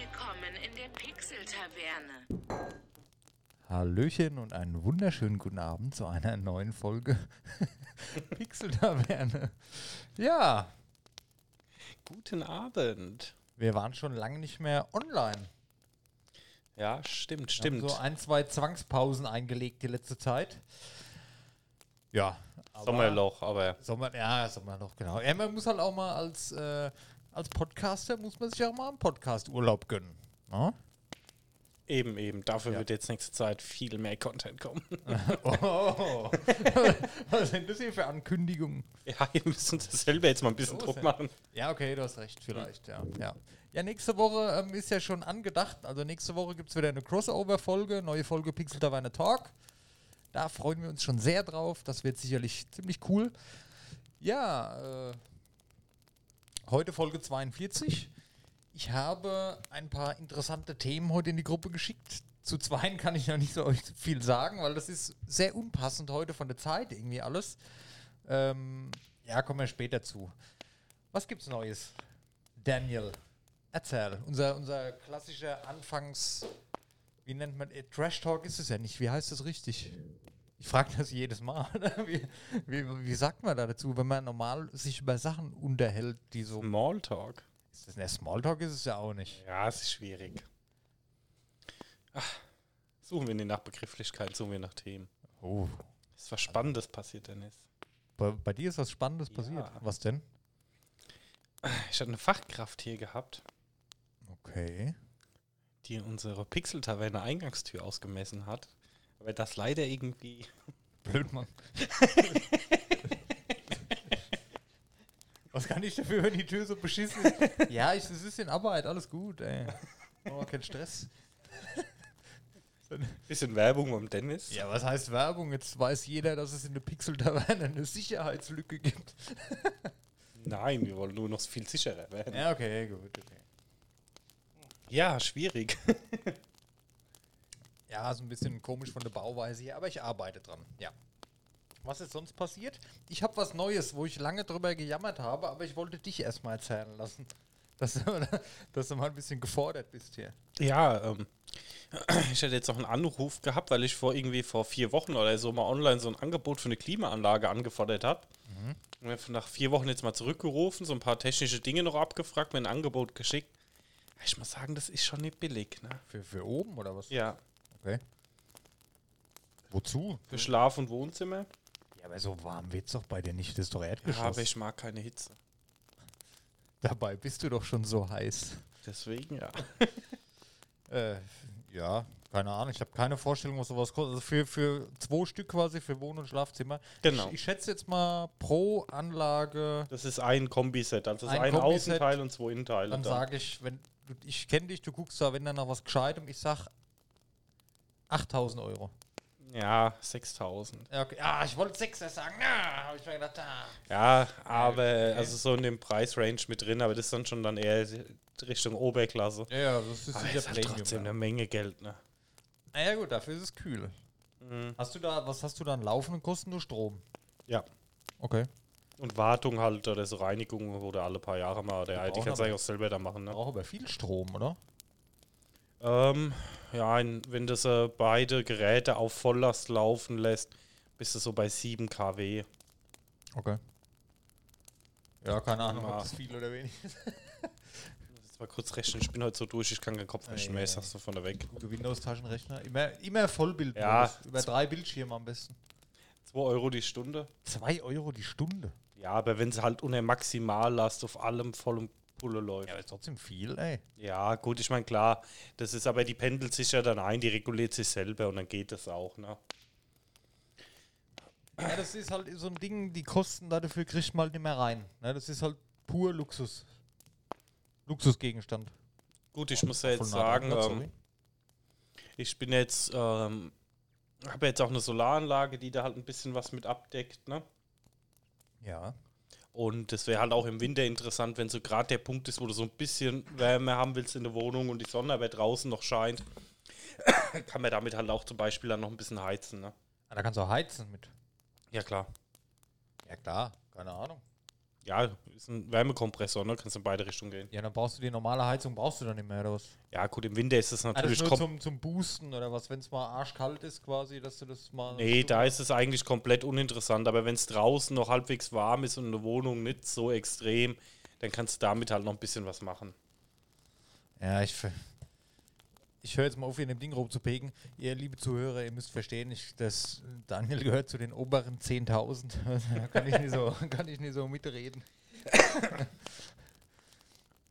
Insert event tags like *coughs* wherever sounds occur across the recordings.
Willkommen in der Pixel-Taverne. Hallöchen und einen wunderschönen guten Abend zu einer neuen Folge *laughs* Pixel Taverne. Ja, Guten Abend. wir waren schon lange nicht mehr online. Ja, stimmt, Wir stimmt. Haben so ein, zwei Zwangspausen eingelegt die letzte Zeit. Ja. aber- Sommerloch, aber Sommer, ja, Sommerloch, genau. Ja, man muss halt auch mal als, äh, als Podcaster, muss man sich auch mal einen Podcast-Urlaub gönnen. Ne? eben, eben. Dafür Ja. wird jetzt nächste Zeit viel mehr Content kommen. *laughs* Oh, *laughs* was sind das hier für Ankündigungen? ja, ihr müsst uns selber jetzt mal ein bisschen So Druck machen. Ja, okay, du hast recht, vielleicht, ja. Ja, ja nächste Woche ähm, ist ja schon angedacht. Also nächste Woche gibt es wieder eine Crossover-Folge, neue Folge Pixel Taverne Talk. Da freuen wir uns schon sehr drauf. Das wird sicherlich ziemlich cool. Ja, äh, heute Folge 42. Ich habe ein paar interessante Themen heute in die Gruppe geschickt. Zu zweien kann ich noch nicht so *laughs* viel sagen, weil das ist sehr unpassend heute von der Zeit irgendwie alles. Ähm, ja, kommen wir später zu. Was gibt's Neues? Daniel, erzähl. Unser, unser klassischer Anfangs... Wie nennt man... Äh, Trash Talk ist es ja nicht. Wie heißt das richtig? Ich frage das jedes Mal. *laughs* wie, wie, wie sagt man da dazu, wenn man normal sich über Sachen unterhält, die so... Smalltalk. Ist das, ne, Smalltalk ist es ja auch nicht. Ja, es ist schwierig. Ach, suchen wir nach Begrifflichkeiten, suchen wir nach Themen. Oh. Ist was Spannendes passiert, Dennis. Bei, bei dir ist was Spannendes Ja. passiert. Was denn? Ich hatte eine Fachkraft hier gehabt, Okay. die unsere Pixel-Taverne Eingangstür ausgemessen hat. Aber das leider irgendwie *laughs* Blöd, Mann. Was kann ich dafür, wenn die Tür so beschissen ist? *laughs* ja, ich, es ist in Arbeit, alles gut, ey. Oh, kein Stress. bisschen Werbung beim Dennis. Ja, was heißt Werbung? Jetzt weiß jeder, dass es in der Pixel-Taverne eine Sicherheitslücke gibt. *laughs* Nein, wir wollen nur noch viel sicherer werden. Ja, okay, gut, okay. Ja, schwierig. Ja, so ein bisschen komisch von der Bauweise hier, aber ich arbeite dran, ja. Was ist sonst passiert? Ich habe was Neues, wo ich lange drüber gejammert habe, aber ich wollte dich erstmal erzählen lassen. *laughs* Dass du, dass du mal ein bisschen gefordert bist hier. Ja, ähm, *clears throat* ich hätte jetzt noch einen Anruf gehabt, weil ich vor irgendwie vor vier Wochen oder so mal online so ein Angebot für eine Klimaanlage angefordert habe. Haben nach vier Wochen jetzt mal zurückgerufen, so ein paar technische Dinge noch abgefragt, mir ein Angebot geschickt. Ich muss sagen, das ist schon nicht billig, ne? Für, für oben oder was? Ja, Okay. Wozu? für Schlaf- und Wohnzimmer. Ja, aber so warm wird's doch bei dir nicht. Das ist doch Ja, Erdgeschoss. aber ich mag keine Hitze. *laughs* Dabei bist du doch schon so heiß. Deswegen, ja. *laughs* Äh, ja, keine Ahnung. Ich habe keine Vorstellung, was sowas kostet. Also für, für zwei Stück quasi für Wohn- und Schlafzimmer. Genau. Ich, ich schätze jetzt mal pro Anlage. Das ist ein Kombiset, also Ein ein, Außenteil und zwei Innenteile. Dann dann. sage ich, wenn du, ich kenne dich, du guckst da, wenn dann noch was Gescheitem, ich sag 8000 Euro. Ja, 6000. Ja, okay. ah, ich wollte 6 sagen. Na, habe ich mir gedacht, ah. Ja, aber okay. also so in dem Preisrange mit drin, aber das ist dann schon dann eher Richtung Oberklasse. Ja, ja, das ist Aber sicher ist halt trotzdem ja. eine Menge Geld, ne? Naja, gut, dafür ist es kühl. Mhm. Hast du da, was hast du da an laufenden Kosten? Nur Strom. Ja. Okay. Und Wartung halt oder so Reinigung oder alle paar Jahre mal. Der Die IT brauchen kann es aber- eigentlich auch selber da machen, ne? Braucht aber viel Strom, oder? Ähm, ja, wenn das äh, beide Geräte auf Volllast laufen lässt, bist du so bei 7 kW. Okay. Ja, keine Ahnung, Ja. ob das viel oder wenig ist. *laughs* Jetzt mal kurz rechnen, ich bin heute so durch, ich kann keinen Kopf rechnen mehr, ich sag's so von der weg. Gute Windows-Taschenrechner. Immer, immer Vollbild. Ja. Über drei Bildschirme am besten. 2 Euro die Stunde. 2 Euro die Stunde. Ja, aber wenn es halt unter Maximallast auf allem vollem Pulle läuft. Ja, aber ist trotzdem viel, ey. Ja, gut, ich meine, klar, das ist aber, die pendelt sich ja dann ein, die reguliert sich selber und dann geht das auch, ne? Ja, das ist halt so ein Ding, die Kosten dafür kriegt man halt nicht mehr rein. Ne, das ist halt pur Luxus. Luxusgegenstand. Gut, ich muss ja jetzt sagen, ne? ähm, ich bin jetzt, ähm, habe jetzt auch eine Solaranlage, die da halt ein bisschen was mit abdeckt, ne? Ja. Und das wäre halt auch im Winter interessant, wenn so gerade der Punkt ist, wo du so ein bisschen Wärme haben willst in der Wohnung und die Sonne aber draußen noch scheint, *coughs* kann man damit halt auch zum Beispiel dann noch ein bisschen heizen, ne? Ah, da kannst du auch heizen mit. Ja, klar. Ja, klar. Keine Ahnung. Ja, ist ein Wärmekompressor, ne? Kannst in beide Richtungen gehen. Ja, dann brauchst du die normale Heizung, brauchst du dann nicht mehr, oder was? Ja, gut, im Winter ist es das natürlich ist nur zum, zum Boosten oder was, wenn es mal arschkalt ist quasi, dass du das mal... Nee, da ist es eigentlich komplett uninteressant. Aber wenn es draußen noch halbwegs warm ist und in der Wohnung nicht so extrem, dann kannst du damit halt noch ein bisschen was machen. Ja, ich... Ich höre jetzt mal auf, hier in dem Ding rumzupegen. Ihr, liebe Zuhörer, ihr müsst verstehen, ich, dass Daniel gehört zu den oberen 10.000. *laughs* da kann ich, nicht so, kann ich nicht so mitreden. *laughs*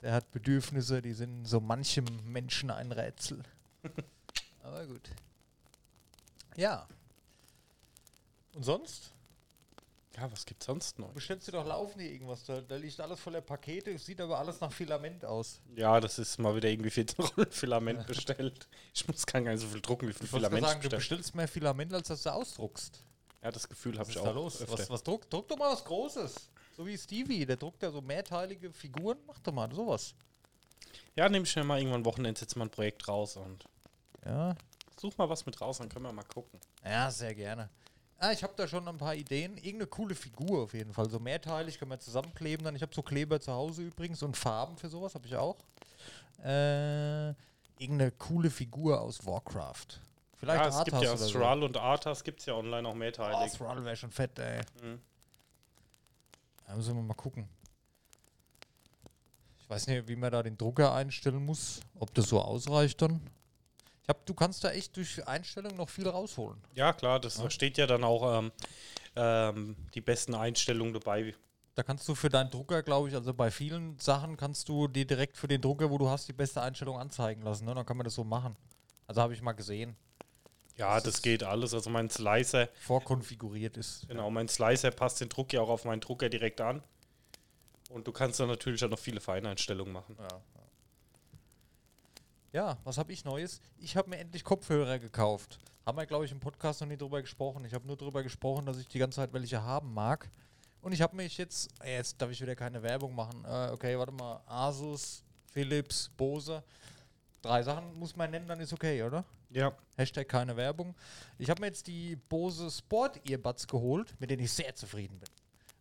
Der hat Bedürfnisse, die sind so manchem Menschen ein Rätsel. *laughs* Aber gut. Ja. Und sonst? Ja, was gibt's sonst noch? Bestellst du doch laufen hier irgendwas? Da, da liegt alles voller Pakete, sieht aber alles nach Filament aus. Ja, das ist mal wieder irgendwie 14 Rollen Filament bestellt. Ich muss gar nicht so viel drucken, wie viel Ich Filament sagen, ich du bestellst mehr Filament, als dass du ausdruckst. Ja, das Gefühl habe ich ist auch. da los? öfter. Was, was druckt? Druck doch mal was Großes. So wie Stevie, der druckt ja so mehrteilige Figuren. Mach doch mal sowas. Ja, nehme ich mir mal irgendwann Wochenende jetzt mal ein Projekt raus und Ja. such mal was mit raus, dann können wir mal gucken. Ja, sehr gerne. Ah, ich habe da schon ein paar Ideen. Irgendeine coole Figur auf jeden Fall. So mehrteilig können wir zusammenkleben. Dann ich habe so Kleber zu Hause übrigens und Farben für sowas habe ich auch. Äh, irgendeine coole Figur aus Warcraft. Vielleicht ja, es gibt Arthas ja oder so. Thrall und Arthas gibt es ja online auch Oh, mehrteilig. Thrall wäre schon fett, ey. Mhm. Da müssen wir mal gucken. Ich weiß nicht, wie man da den Drucker einstellen muss. Ob das so ausreicht dann. Hab, du kannst da echt durch Einstellungen noch viel rausholen. Ja, klar, das da steht ja dann auch ähm, ähm, die besten Einstellungen dabei. Da kannst du für deinen Drucker, glaube ich, also bei vielen Sachen kannst du dir direkt für den Drucker, wo du hast, die beste Einstellung anzeigen lassen. Ne? Dann kann man das so machen. Also habe ich mal gesehen. Ja, Das das, geht alles. Also mein Slicer, Vorkonfiguriert ist. genau, mein Slicer passt den Druck ja auch auf meinen Drucker direkt an. Und du kannst dann natürlich auch noch viele Feineinstellungen machen. Ja, ja. was habe ich Neues? Ich habe mir endlich Kopfhörer gekauft. Haben wir, glaube ich, im Podcast noch nie drüber gesprochen. Ich habe nur drüber gesprochen, dass ich die ganze Zeit welche haben mag. Und ich habe mich jetzt, äh, jetzt darf ich wieder keine Werbung machen. Äh, okay, warte mal. Asus, Philips, Bose. Drei Sachen muss man nennen, dann ist okay, oder? Ja. Hashtag keine Werbung. Ich habe mir jetzt die Bose Sport Earbuds geholt, mit denen ich sehr zufrieden bin.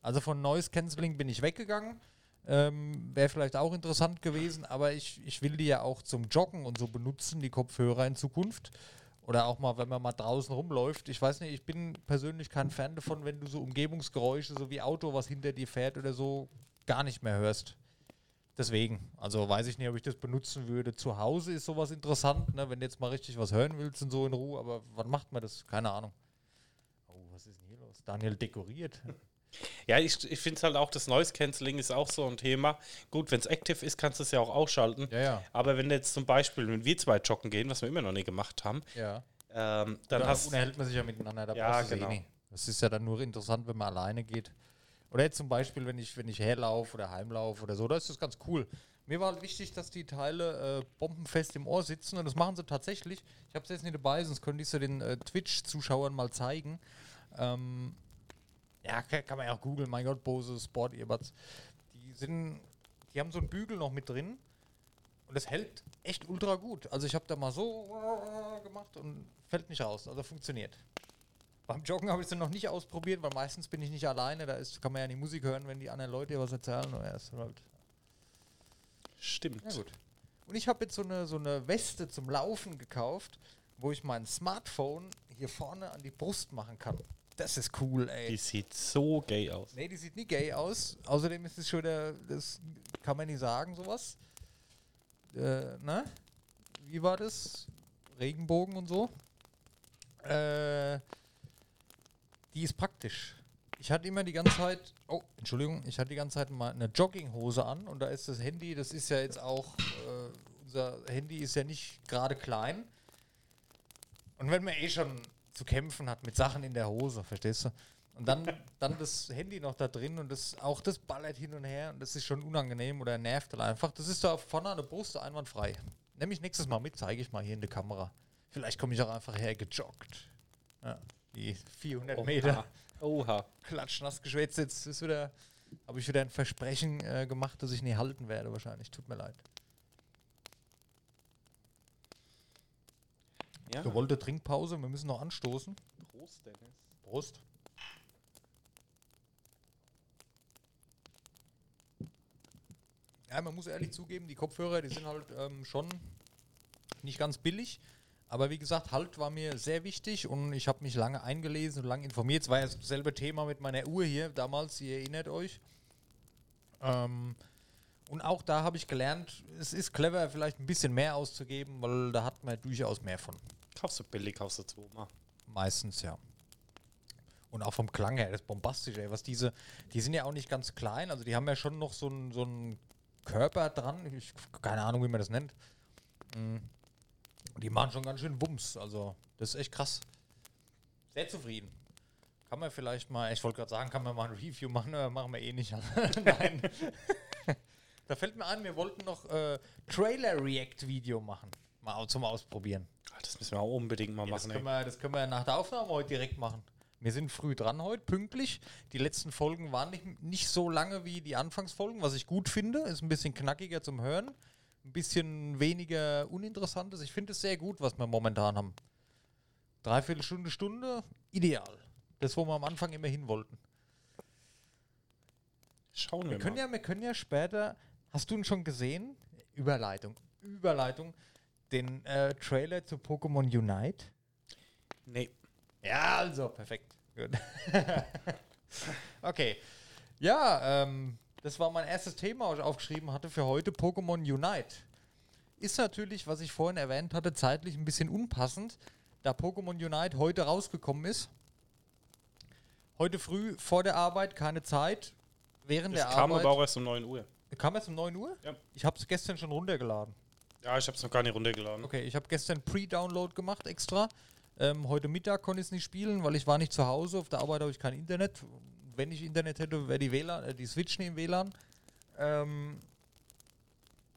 Also von Noise Cancelling bin ich weggegangen. Ähm, Wäre vielleicht auch interessant gewesen, aber ich, ich will die ja auch zum Joggen und so benutzen, die Kopfhörer in Zukunft. Oder auch mal, wenn man mal draußen rumläuft. Ich weiß nicht, ich bin persönlich kein Fan davon, wenn du so Umgebungsgeräusche, so wie Auto, was hinter dir fährt oder so, gar nicht mehr hörst. Deswegen, also weiß ich nicht, ob ich das benutzen würde. Zu Hause ist sowas interessant, ne? wenn du jetzt mal richtig was hören willst und so in Ruhe, aber wann macht man das? Keine Ahnung. Oh, was ist denn hier los? Daniel dekoriert. Ja, ich, ich finde halt auch, das Noise Cancelling ist auch so ein Thema. Gut, wenn es active ist, kannst du es ja auch ausschalten. Ja, ja. Aber wenn jetzt zum Beispiel, wenn wir zwei joggen gehen, was wir immer noch nie gemacht haben, Ja. ähm, dann Dann hast unterhält man sich ja miteinander. Da Ja, genau. Eh das ist ja dann nur interessant, wenn man alleine geht. Oder jetzt zum Beispiel, wenn ich, wenn ich herlaufe oder heimlaufe oder so, da ist das ganz cool. Mir war halt wichtig, dass die Teile äh, bombenfest im Ohr sitzen und das machen sie tatsächlich. Ich habe es jetzt nicht dabei, sonst könnte ich es ja den äh, Twitch-Zuschauern mal zeigen. Ähm, ja, kann, man ja auch googeln, mein Gott, Bose Sport Earbuds. Die sind, die haben so einen Bügel noch mit drin und das hält echt ultra gut. Also ich habe da mal so gemacht und fällt nicht raus. Also funktioniert. Beim Joggen habe ich es noch nicht ausprobiert, weil meistens bin ich nicht alleine. Da ist, kann man ja die Musik hören, wenn die anderen Leute was erzählen. Und erst halt. stimmt. Ja gut. Und ich habe jetzt so eine, so eine Weste zum Laufen gekauft, wo ich mein Smartphone hier vorne an die Brust machen kann. Das ist cool, ey. Die sieht so gay aus. Nee, die sieht nie gay aus. Außerdem ist es schon der, das kann man nicht sagen, sowas. Äh, ne? Wie war das? Regenbogen und so. Äh, die ist praktisch. Ich hatte immer die ganze Zeit, oh, Entschuldigung, ich hatte die ganze Zeit mal eine Jogginghose an und da ist das Handy, das ist ja jetzt auch, äh, unser Handy ist ja nicht gerade klein. Und wenn man eh schon zu kämpfen hat mit Sachen in der Hose, verstehst du? Und dann, dann das Handy noch da drin und das, auch das ballert hin und her und das ist schon unangenehm oder nervt dann einfach. Das ist da vorne an der Brust einwandfrei. Nehme ich nächstes Mal mit, zeige ich mal hier in der Kamera. Vielleicht komme ich auch einfach hergejoggt. Ja, die 400 Meter Oha. klatschnass geschwätzt. Jetzt ist wieder, habe ich wieder ein Versprechen äh, gemacht, das ich nie halten werde wahrscheinlich. Tut mir leid. Ja. Gewollte Trinkpause, wir müssen noch anstoßen. Prost, Dennis. Prost. Ja, man muss ehrlich zugeben, die Kopfhörer, die sind halt ähm, schon nicht ganz billig. Aber wie gesagt, Halt war mir sehr wichtig und ich habe mich lange eingelesen und lange informiert. Es war ja dasselbe Thema mit meiner Uhr hier damals, ihr erinnert euch. Ähm, und auch da habe ich gelernt, es ist clever, vielleicht ein bisschen mehr auszugeben, weil da hat man durchaus mehr von. Kaufst du billig, kaufst du zweimal. Meistens, ja. Und auch vom Klang her, das ist bombastisch, ey. Was diese, die sind ja auch nicht ganz klein, also die haben ja schon noch so einen so Körper dran. Ich, keine Ahnung, wie man das nennt. Mm. Die machen schon ganz schön Wumms, also das ist echt krass. Sehr zufrieden. Kann man vielleicht mal, ich wollte gerade sagen, kann man mal ein Review machen, aber machen wir eh nicht. *laughs* Nein. *laughs* da fällt mir ein, wir wollten noch äh, Trailer-React-Video machen. Mal zum Ausprobieren. Das müssen wir auch unbedingt mal Ja, das, machen. können ey. wir, das können wir nach der Aufnahme heute direkt machen. Wir sind früh dran heute, pünktlich. Die letzten Folgen waren nicht, nicht so lange wie die Anfangsfolgen, was ich gut finde. Ist ein bisschen knackiger zum Hören. Ein bisschen weniger uninteressantes. Ich finde es sehr gut, was wir momentan haben. Dreiviertel Stunde, Stunde, ideal. Das, wo wir am Anfang immer hin wollten. Schauen wir, Wir können mal. ja, wir können ja später. Hast du ihn schon gesehen? Überleitung. Überleitung. Den äh, Trailer zu Pokémon Unite. Nee. Ja, also, perfekt. Gut. *laughs* okay. Ja, ähm, das war mein erstes Thema, was ich aufgeschrieben hatte für heute, Pokémon Unite. Ist natürlich, was ich vorhin erwähnt hatte, zeitlich ein bisschen unpassend, da Pokémon Unite heute rausgekommen ist. Heute früh vor der Arbeit, keine Zeit. Während Das der kam Arbeit. aber auch erst um 9 Uhr. kam es um 9 Uhr? Ja. Ich habe es gestern schon runtergeladen. Ja, ich habe es noch gar nicht runtergeladen. Okay, ich habe gestern Pre-Download gemacht extra. Ähm, heute Mittag konnte ich es nicht spielen, weil ich war nicht zu Hause. Auf der Arbeit habe ich kein Internet. Wenn ich Internet hätte, wäre die WLAN, äh, die Switch im WLAN. Ähm,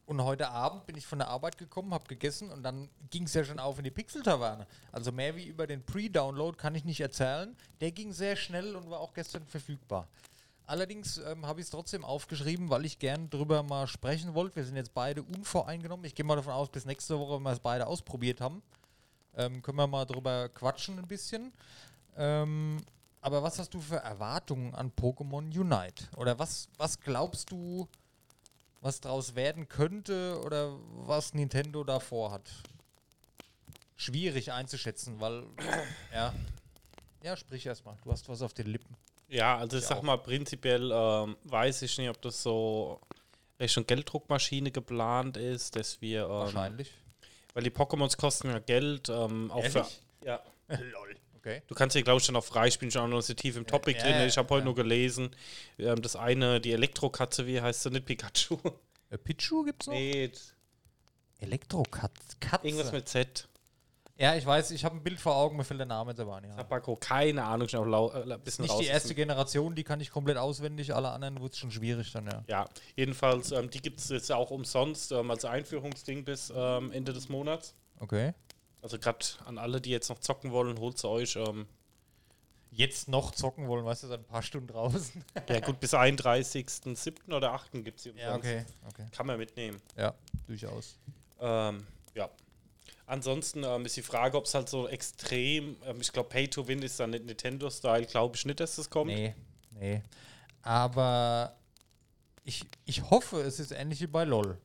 und heute Abend bin ich von der Arbeit gekommen, habe gegessen und dann ging es ja schon auf in die Pixel-Taverne. Also mehr wie über den Pre-Download kann ich nicht erzählen. Der ging sehr schnell und war auch gestern verfügbar. Allerdings ähm, habe ich es trotzdem aufgeschrieben, weil ich gern drüber mal sprechen wollte. Wir sind jetzt beide unvoreingenommen. Ich gehe mal davon aus, bis nächste Woche, wenn wir es beide ausprobiert haben, ähm, können wir mal drüber quatschen ein bisschen. Ähm, aber was hast du für Erwartungen an Pokémon Unite? Oder was, was glaubst du, was draus werden könnte oder was Nintendo da vorhat? Schwierig einzuschätzen, weil, *clears throat* ja. Ja, sprich erstmal. Du hast was auf den Lippen. Ja, also ich Ich sag auch. mal, prinzipiell ähm, weiß ich nicht, ob das so Richtung Gelddruckmaschine geplant ist, dass wir. Ähm, Wahrscheinlich. Weil die Pokémons kosten ja Geld. Ähm, auch für, ja. Lol. Okay. Du kannst hier, glaube ich, schon auch freispielen, schon noch so tief im Topic ja, drin. ja, ich habe heute ja. nur gelesen, ähm, das eine, die Elektrokatze, wie heißt sie, nicht Pikachu? Äh, Pichu gibt's noch? nee, Elektrokatze. Katze. irgendwas mit Z. ja, ich weiß, ich habe ein Bild vor Augen, mir fällt der Name jetzt aber ein. Tabako, keine Ahnung, schon auch lau, äh, bisschen Nicht raus. die erste Generation, die kann ich komplett auswendig, alle anderen wird es schon schwierig dann, ja. Ja, jedenfalls, ähm, die gibt es jetzt auch umsonst ähm, als Einführungsding bis ähm, Ende des Monats. Okay. Also gerade an alle, die jetzt noch zocken wollen, holt sie euch. Ähm, Jetzt noch zocken wollen, weißt du, seit ein paar Stunden draußen. *laughs* ja gut, bis 31.07. oder 8. gibt es sie umsonst. ja, okay. okay. Kann man mitnehmen. Ja, durchaus. Ähm, ja. Ansonsten ähm, ist die Frage, ob es halt so extrem, ähm, ich glaube, Pay to Win ist dann nicht Nintendo-Style, glaube ich nicht, dass das kommt. Nee, nee. Aber ich, ich hoffe, es ist ähnlich wie bei LOL.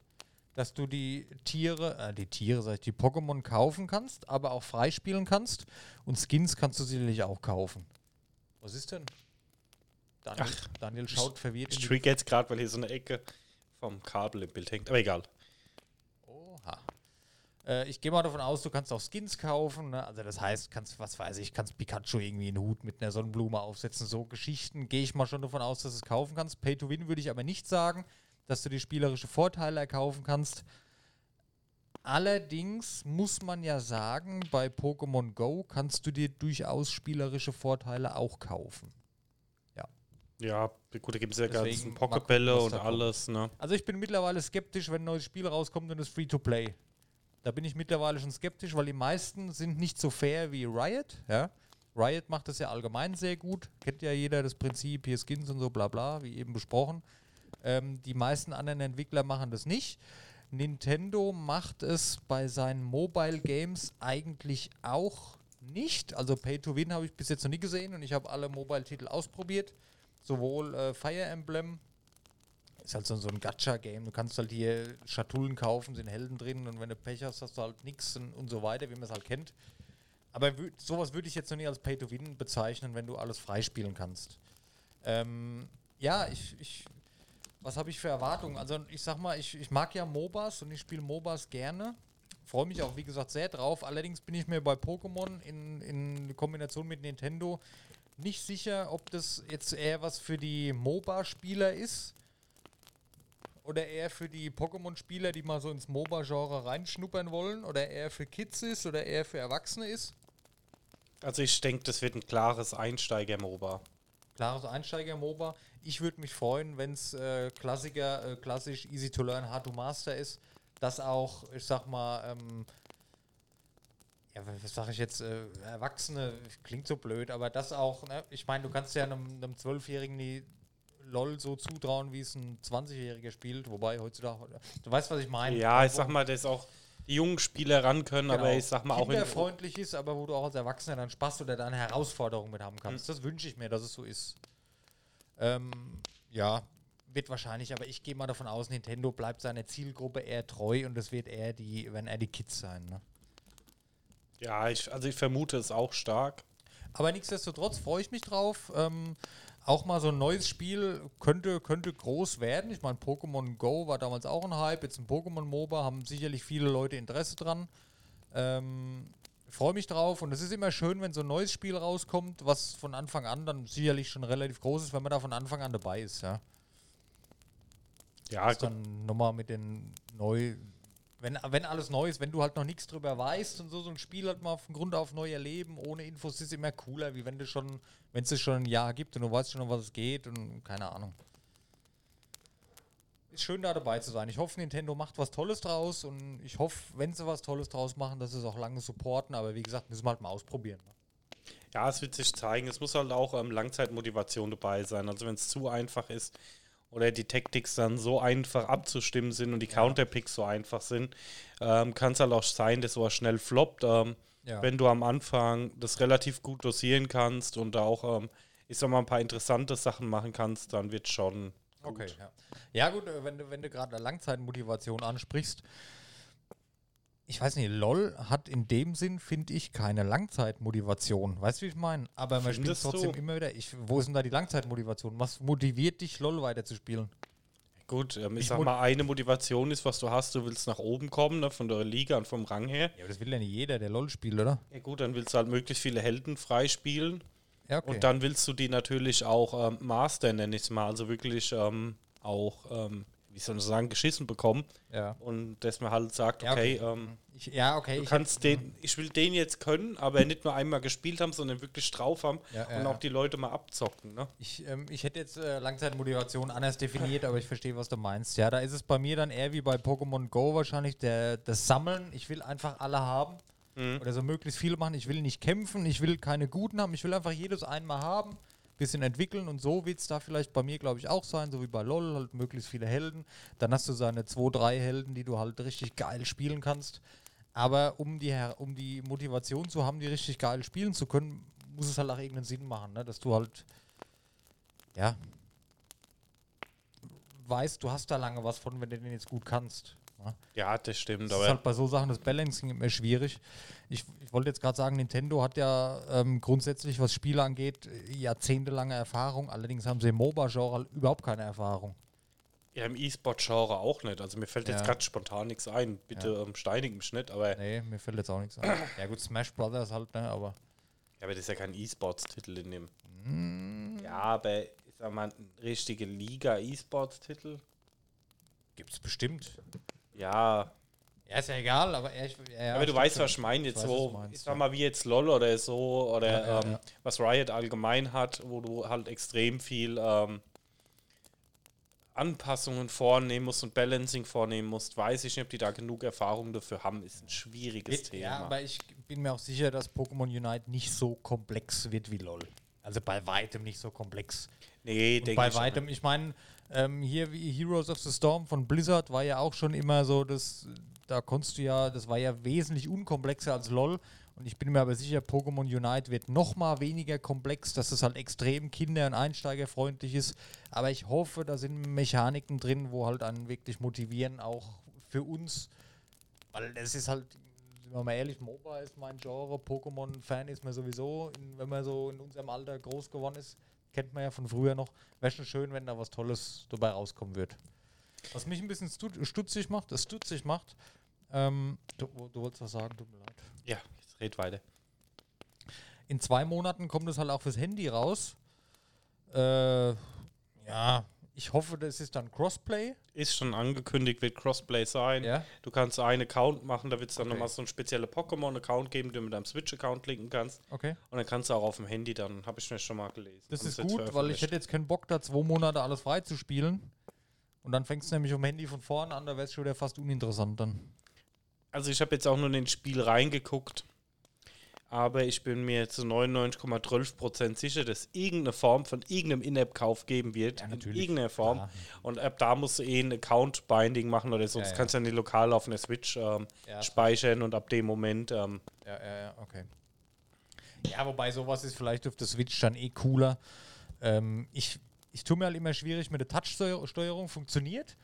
Dass du die Tiere, äh, die Tiere, sag ich, die Pokémon kaufen kannst, aber auch freispielen kannst. Und Skins kannst du sicherlich auch kaufen. Was ist denn? Daniel, Ach, Daniel schaut verwirrt. Ich trigger jetzt gerade, weil hier so eine Ecke vom Kabel im Bild hängt. Aber egal. Äh, ich gehe mal davon aus, du kannst auch Skins kaufen. Ne? Also das heißt, kannst, was weiß ich, kannst Pikachu irgendwie einen Hut mit einer Sonnenblume aufsetzen. So Geschichten gehe ich mal schon davon aus, dass du es kaufen kannst. Pay to Win würde ich aber nicht sagen, dass du die spielerische Vorteile erkaufen kannst. Allerdings muss man ja sagen, bei Pokémon Go kannst du dir durchaus spielerische Vorteile auch kaufen. Ja, gut, da gibt es ja Deswegen ganzen Pokebälle und alles, ne? Also ich bin mittlerweile skeptisch, wenn ein neues Spiel rauskommt und es Free-to-Play. Da bin ich mittlerweile schon skeptisch, weil die meisten sind nicht so fair wie Riot. Ja? Riot macht das ja allgemein sehr gut. Kennt ja jeder das Prinzip, hier Skins und so bla bla, wie eben besprochen. Ähm, die meisten anderen Entwickler machen das nicht. Nintendo macht es bei seinen Mobile Games eigentlich auch nicht. Also Pay to Win habe ich bis jetzt noch nie gesehen und ich habe alle Mobile-Titel ausprobiert. Sowohl äh, Fire Emblem Ist halt so, ein Gacha-Game. Du kannst halt hier Schatullen kaufen, sind Helden drin und wenn du Pech hast, hast du halt nichts und, und so weiter, wie man es halt kennt. Aber sowas würde ich jetzt noch nie als Pay-to-Win bezeichnen, wenn du alles freispielen kannst. Ähm, ja, ich, ich was habe ich für Erwartungen? Also ich sag mal, ich, ich mag ja MOBAs und ich spiele MOBAs gerne. Freue mich auch, wie gesagt, sehr drauf. Allerdings bin ich mir bei Pokémon in, in Kombination mit Nintendo nicht sicher, ob das jetzt eher was für die MOBA-Spieler ist oder eher für die Pokémon-Spieler, die mal so ins MOBA-Genre reinschnuppern wollen oder eher für Kids ist oder eher für Erwachsene ist. Also ich denke, das wird ein klares Einsteiger-MOBA. Klares Einsteiger-MOBA. Ich würde mich freuen, wenn es äh, Klassiker, äh, klassisch easy to learn, hard to master ist, dass auch, ich sag mal, ähm, ja, was sage ich jetzt, äh, Erwachsene, klingt so blöd, aber das auch, ne? ich meine, du kannst ja einem, einem Zwölfjährigen die LOL so zutrauen, wie es ein 20-Jähriger spielt, wobei heutzutage, du weißt, was ich meine. Ja, ich sag mal, dass auch die jungen Spieler ran können, aber Genau. ich sag mal auch in kinderfreundlich ist, aber wo du auch als Erwachsener dann Spaß oder dann Herausforderungen mit haben kannst. Das wünsche ich mir, dass es so ist. Ähm, ja, wird wahrscheinlich, aber ich gehe mal davon aus, Nintendo bleibt seiner Zielgruppe eher treu und das wird eher die, wenn eher die Kids sein. Ne? Ja, ich, also ich vermute es auch stark. Aber nichtsdestotrotz freue ich mich drauf. Ähm, auch mal so ein neues Spiel könnte, könnte groß werden. Ich meine, Pokémon Go war damals auch ein Hype. Jetzt ein Pokémon MOBA haben sicherlich viele Leute Interesse dran. Ähm, freue mich drauf und es ist immer schön, wenn so ein neues Spiel rauskommt, was von Anfang an dann sicherlich schon relativ groß ist, wenn man da von Anfang an dabei ist. Ja. Ja, Das dann nochmal mit den neu, wenn, wenn alles neu ist, wenn du halt noch nichts drüber weißt und so, so ein Spiel halt mal von Grund auf neu erleben, ohne Infos, ist immer cooler, wie wenn du schon, wenn es schon ein Jahr gibt und du weißt schon, um was es geht und keine Ahnung. Ist schön da dabei zu sein. Ich hoffe, Nintendo macht was Tolles draus und ich hoffe, wenn sie was Tolles draus machen, dass sie es auch lange supporten, aber wie gesagt, müssen wir halt mal ausprobieren. Ja, es wird sich zeigen. Es muss halt auch ähm, Langzeitmotivation dabei sein. Also wenn es zu einfach ist oder die Tactics dann so einfach abzustimmen sind und die Counterpicks so einfach sind, ähm, kann es halt auch sein, dass sowas schnell floppt. Ähm, Ja. Wenn du am Anfang das relativ gut dosieren kannst und auch, ähm, ich sag mal, ein paar interessante Sachen machen kannst, dann wird schon. Okay, ja. Ja, gut, äh, wenn du, wenn du gerade Langzeitmotivation ansprichst, ich weiß nicht, LOL hat in dem Sinn, finde ich, keine Langzeitmotivation. Weißt du, wie ich meine? Aber man spielt trotzdem du? immer wieder. Ich, wo ist denn da die Langzeitmotivation? Was motiviert dich, LOL weiterzuspielen? Gut, ähm, ich, Ich sag mal, eine Motivation ist, was du hast, du willst nach oben kommen, ne, von der Liga und vom Rang her. Ja, aber das will ja nicht jeder, der LOL spielt, oder? Ja gut, dann willst du halt möglichst viele Helden freispielen. Ja, okay. Und dann willst du die natürlich auch ähm, Master, nenne ich es mal, also wirklich ähm, auch, ähm, wie soll ich sagen, geschissen bekommen. ja. Und dass man halt sagt, Ja, okay, okay. ähm, Ich, ja, okay. du ich kannst den, ich will den jetzt können, aber nicht nur einmal gespielt haben, sondern wirklich drauf haben Ja, und auch die Leute mal abzocken. Ne? Ich, ähm, ich hätte jetzt äh, Langzeitmotivation anders definiert, aber ich verstehe, was du meinst. Ja, da ist es bei mir dann eher wie bei Pokémon Go wahrscheinlich der, das Sammeln. Ich will einfach alle haben oder so möglichst viele machen. Ich will nicht kämpfen, ich will keine Guten haben, ich will einfach jedes einmal haben, bisschen entwickeln und so wird es da vielleicht bei mir, glaube ich, auch sein, so wie bei LOL, halt möglichst viele Helden. Dann hast du seine zwei, drei Helden, die du halt richtig geil spielen kannst. Aber um die, um die Motivation zu haben, die richtig geil spielen zu können, muss es halt auch irgendeinen Sinn machen, ne? dass du halt ja, weißt, du hast da lange was von, wenn du den jetzt gut kannst. Ne? Ja, das stimmt, Das ist halt bei so Sachen das Balancing immer schwierig. Ich, ich wollte jetzt gerade sagen, Nintendo hat ja ähm, grundsätzlich, was Spiele angeht, jahrzehntelange Erfahrung. Allerdings haben sie im MOBA-Genre überhaupt keine Erfahrung. ja, im E-Sport-Genre auch nicht. Also mir fällt jetzt Ja. gerade spontan nichts ein. Bitte ähm, steinig im Schnitt, aber, Nee, mir fällt jetzt auch nichts ein. *coughs* Ja gut, Smash Brothers halt, ne, aber ja, aber das ist ja kein E-Sports-Titel in dem. Mm. Ja, aber ich sag mal, richtige Liga-E-Sports-Titel. gibt's bestimmt. Ja, Ja, ist ja egal, aber er, ja, aber du stimmt weißt, was ich meine. Jetzt weiß, was so, meinst, ich sag mal, wie jetzt LOL oder so, oder Ja, ähm, was Riot allgemein hat, wo du halt extrem viel ähm, Anpassungen vornehmen musst und Balancing vornehmen musst, weiß ich nicht, ob die da genug Erfahrung dafür haben, ist ein schwieriges Thema. ja, aber ich bin mir auch sicher, dass Pokémon Unite nicht so komplex wird wie LOL. Also bei weitem nicht so komplex. nee, denke bei ich. weitem, ich meine, ähm, hier wie Heroes of the Storm von Blizzard war ja auch schon immer so, dass da konntest du ja, das war ja wesentlich unkomplexer als LOL Und ich bin mir aber sicher, Pokémon Unite wird noch mal weniger komplex, dass es halt extrem kinder- und einsteigerfreundlich ist. Aber ich hoffe, da sind Mechaniken drin, wo halt einen wirklich motivieren, auch für uns. Weil das ist halt, sind wir mal ehrlich, MOBA ist mein Genre, Pokémon-Fan ist man sowieso, in, wenn man so in unserem Alter groß geworden ist, kennt man ja von früher noch. Wäre schon schön, wenn da was Tolles dabei rauskommen wird. Was mich ein bisschen stu- stutzig macht, das stutzig macht, ähm, du, du wolltest was sagen, tut mir leid. Ja, jetzt red weiter. In zwei Monaten kommt es halt auch fürs Handy raus. Äh, ja, ich hoffe, das ist dann Crossplay. Ist schon angekündigt, wird Crossplay sein. Ja. Du kannst einen Account machen, da wird es dann Okay. nochmal so einen speziellen Pokémon-Account geben, den du mit deinem Switch-Account linken kannst. Okay. Und dann kannst du auch auf dem Handy, dann habe ich mir schon mal gelesen. Das Haben ist gut, weil ich hätte jetzt keinen Bock, da zwei Monate alles frei zu spielen. Und dann fängst du nämlich um Handy von vorne an, da wäre es schon wieder fast uninteressant dann. Also ich habe jetzt auch nur in den Spiel reingeguckt, aber ich bin mir zu 99,12% sicher, dass irgendeine Form von irgendeinem In-App-Kauf geben wird. Ja, in irgendeiner Form. Klar. Und ab da musst du eh ein Account-Binding machen oder so. Ja, ja. kannst du dann nicht lokal auf einer Switch ähm, Ja. speichern und ab dem Moment ähm, Ja, ja, ja, okay. Ja, wobei sowas ist vielleicht auf der Switch dann eh cooler. Ähm, ich, ich tue mir halt immer schwierig mit der Touch-Steuerung, funktioniert.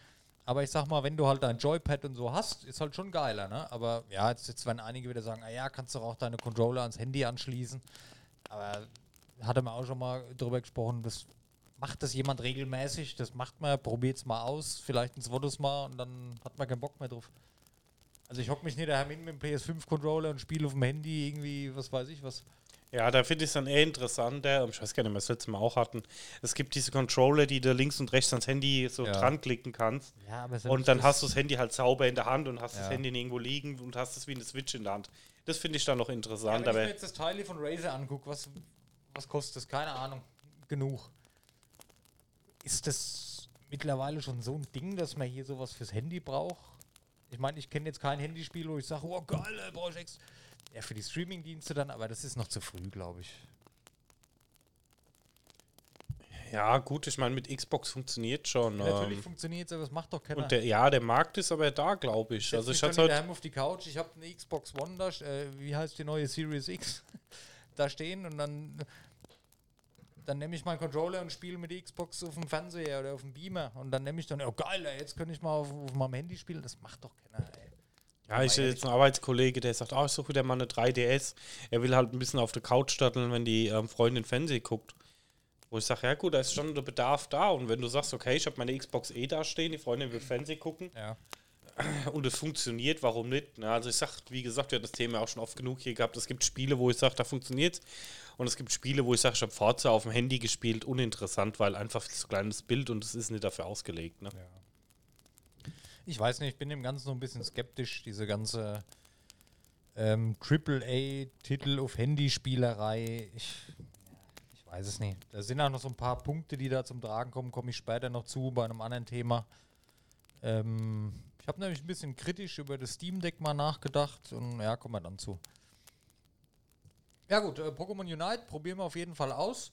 Aber ich sag mal, wenn du halt dein Joypad und so hast, ist halt schon geiler, ne? Aber ja, jetzt, jetzt werden einige wieder sagen, ah ja, kannst du auch deine Controller ans Handy anschließen. Aber hatte man auch schon mal drüber gesprochen, das macht das jemand regelmäßig, das macht man, probiert es mal aus, vielleicht ein zweites Mal und dann hat man keinen Bock mehr drauf. Also ich hock mich nicht daheim mit dem PS5-Controller und spiele auf dem Handy irgendwie, was weiß ich was. Ja, da finde ich es dann eher interessanter. Ich weiß gar nicht, was wir das letzte Mal auch hatten. Es gibt diese Controller, die du links und rechts ans Handy so Ja. dran klicken kannst. Ja, aber Und dann hast du das Handy halt sauber in der Hand und hast Ja. das Handy irgendwo liegen und hast es wie eine Switch in der Hand. Das finde ich dann noch ja, interessant. wenn ich mir aber jetzt das Teil von Razer angucke, was, was kostet das? Keine Ahnung. Genug. Ist das mittlerweile schon so ein Ding, dass man hier sowas fürs Handy braucht? Ich meine, ich kenne jetzt kein Handyspiel, wo ich sage, oh geil, brauche ich extra. Ja, für die Streaming-Dienste dann, aber das ist noch zu früh, glaube ich. ja, gut, ich meine, mit Xbox funktioniert schon. Natürlich Ähm, funktioniert es, aber das macht doch keiner. und der, ja, der Markt ist aber da, glaube ich. Setz Also ich hatte daheim auf die Couch, ich habe eine Xbox One da, äh, wie heißt die neue Series X, *laughs* da stehen und dann, dann nehme ich meinen Controller und spiele mit der Xbox auf dem Fernseher oder auf dem Beamer und dann nehme ich dann, oh geil, ey, jetzt könnte ich mal auf, auf meinem Handy spielen, das macht doch keiner, ey. Ja, ich hätte jetzt einen Arbeitskollege, der sagt, oh, ich suche wieder mal eine 3DS. Er will halt ein bisschen auf der Couch statteln, wenn die ähm, Freundin Fernsehen guckt. Wo ich sage, ja gut, da ist schon der Bedarf da. Und wenn du sagst, okay, ich habe meine Xbox eh da stehen, die Freundin will Fernsehen gucken Ja. und es funktioniert, warum nicht? Na, also ich sage, wie gesagt, wir haben das Thema auch schon oft genug hier gehabt. Es gibt Spiele, wo ich sage, da funktioniert Und es gibt Spiele, wo ich sage, ich habe Forza auf dem Handy gespielt, uninteressant, weil einfach so kleines Bild und es ist nicht dafür ausgelegt. Ne? Ich weiß nicht, ich bin dem Ganzen so ein bisschen skeptisch, diese ganze ähm, AAA-Titel auf Handyspielerei. Ich, ich weiß es nicht. Da sind auch noch so ein paar Punkte, die da zum Tragen kommen, komme ich später noch zu bei einem anderen Thema. Ähm, ich habe nämlich ein bisschen kritisch über das Steam Deck mal nachgedacht und ja, kommen wir dann zu. Ja gut, äh, Pokémon Unite probieren wir auf jeden Fall aus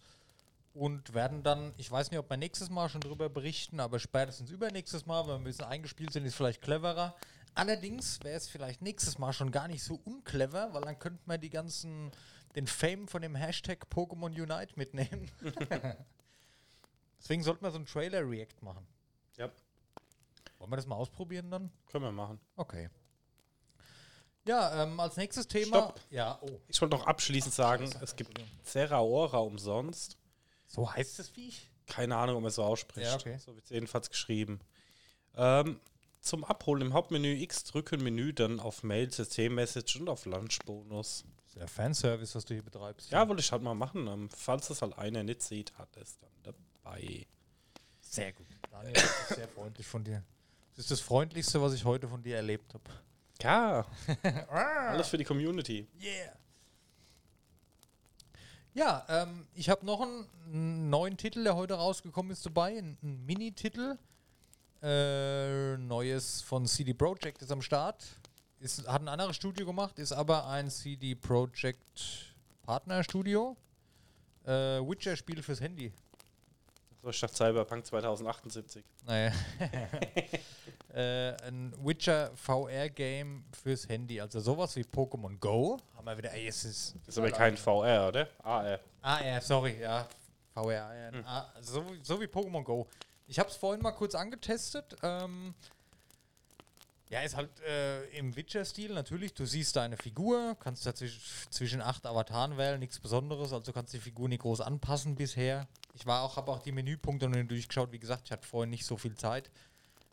und werden dann, ich weiß nicht, ob wir nächstes Mal schon drüber berichten, aber spätestens übernächstes Mal, wenn wir ein bisschen eingespielt sind, ist vielleicht cleverer. Allerdings wäre es vielleicht nächstes Mal schon gar nicht so unclever, weil dann könnten wir die ganzen, den Fame von dem Hashtag Pokémon Unite mitnehmen. *laughs* Deswegen sollten wir so einen Trailer-React machen. Ja, Wollen wir das mal ausprobieren dann? können wir machen. Okay. Ja, ähm, als nächstes Thema. Stopp. Ja, oh. Ich wollte noch abschließend sagen, es gibt Zeraora umsonst. So heißt das Viech? Keine Ahnung, ob man es so ausspricht. Ja, okay. So wird es jedenfalls geschrieben. Ähm, zum Abholen im Hauptmenü X drücken Menü, dann auf Mail, System-Message und auf Lunchbonus. Der Fanservice, was du hier betreibst. Ja, wollte ich halt mal machen. Ähm, falls das halt einer nicht sieht, hat es dann dabei. Sehr gut. Daniel, das ist sehr freundlich von dir. Das ist das Freundlichste, was ich heute von dir erlebt habe. Ja, *laughs* alles für die Community. Yeah. Ja, ähm, ich habe noch einen, neuen Titel, der heute rausgekommen ist, dabei. Ein, ein Mini-Titel. Äh, Neues von CD Projekt ist am Start. Ist, hat ein anderes Studio gemacht, ist aber ein CD Projekt Partnerstudio. Äh, Witcher-Spiel fürs Handy. So, ich dachte Cyberpunk 2078. Naja. *laughs* *laughs* äh, ein Witcher VR-Game fürs Handy. Also sowas wie Pokémon Go. Haben wir wieder, ey, es ist. Das ist aber kein VR, oder? AR. AR, sorry, ja. VR, AR. Ah, so, wie- so wie Pokémon Go. Ich habe es vorhin mal kurz angetestet. Ähm, ja, ist halt äh, im Witcher-Stil natürlich. Du siehst deine Figur, kannst da zwisch- zwischen acht Avataren wählen, nichts Besonderes. Also kannst die Figur nicht groß anpassen bisher. Ich war auch, habe auch die Menüpunkte noch nicht durchgeschaut. Wie gesagt, ich hatte vorhin nicht so viel Zeit.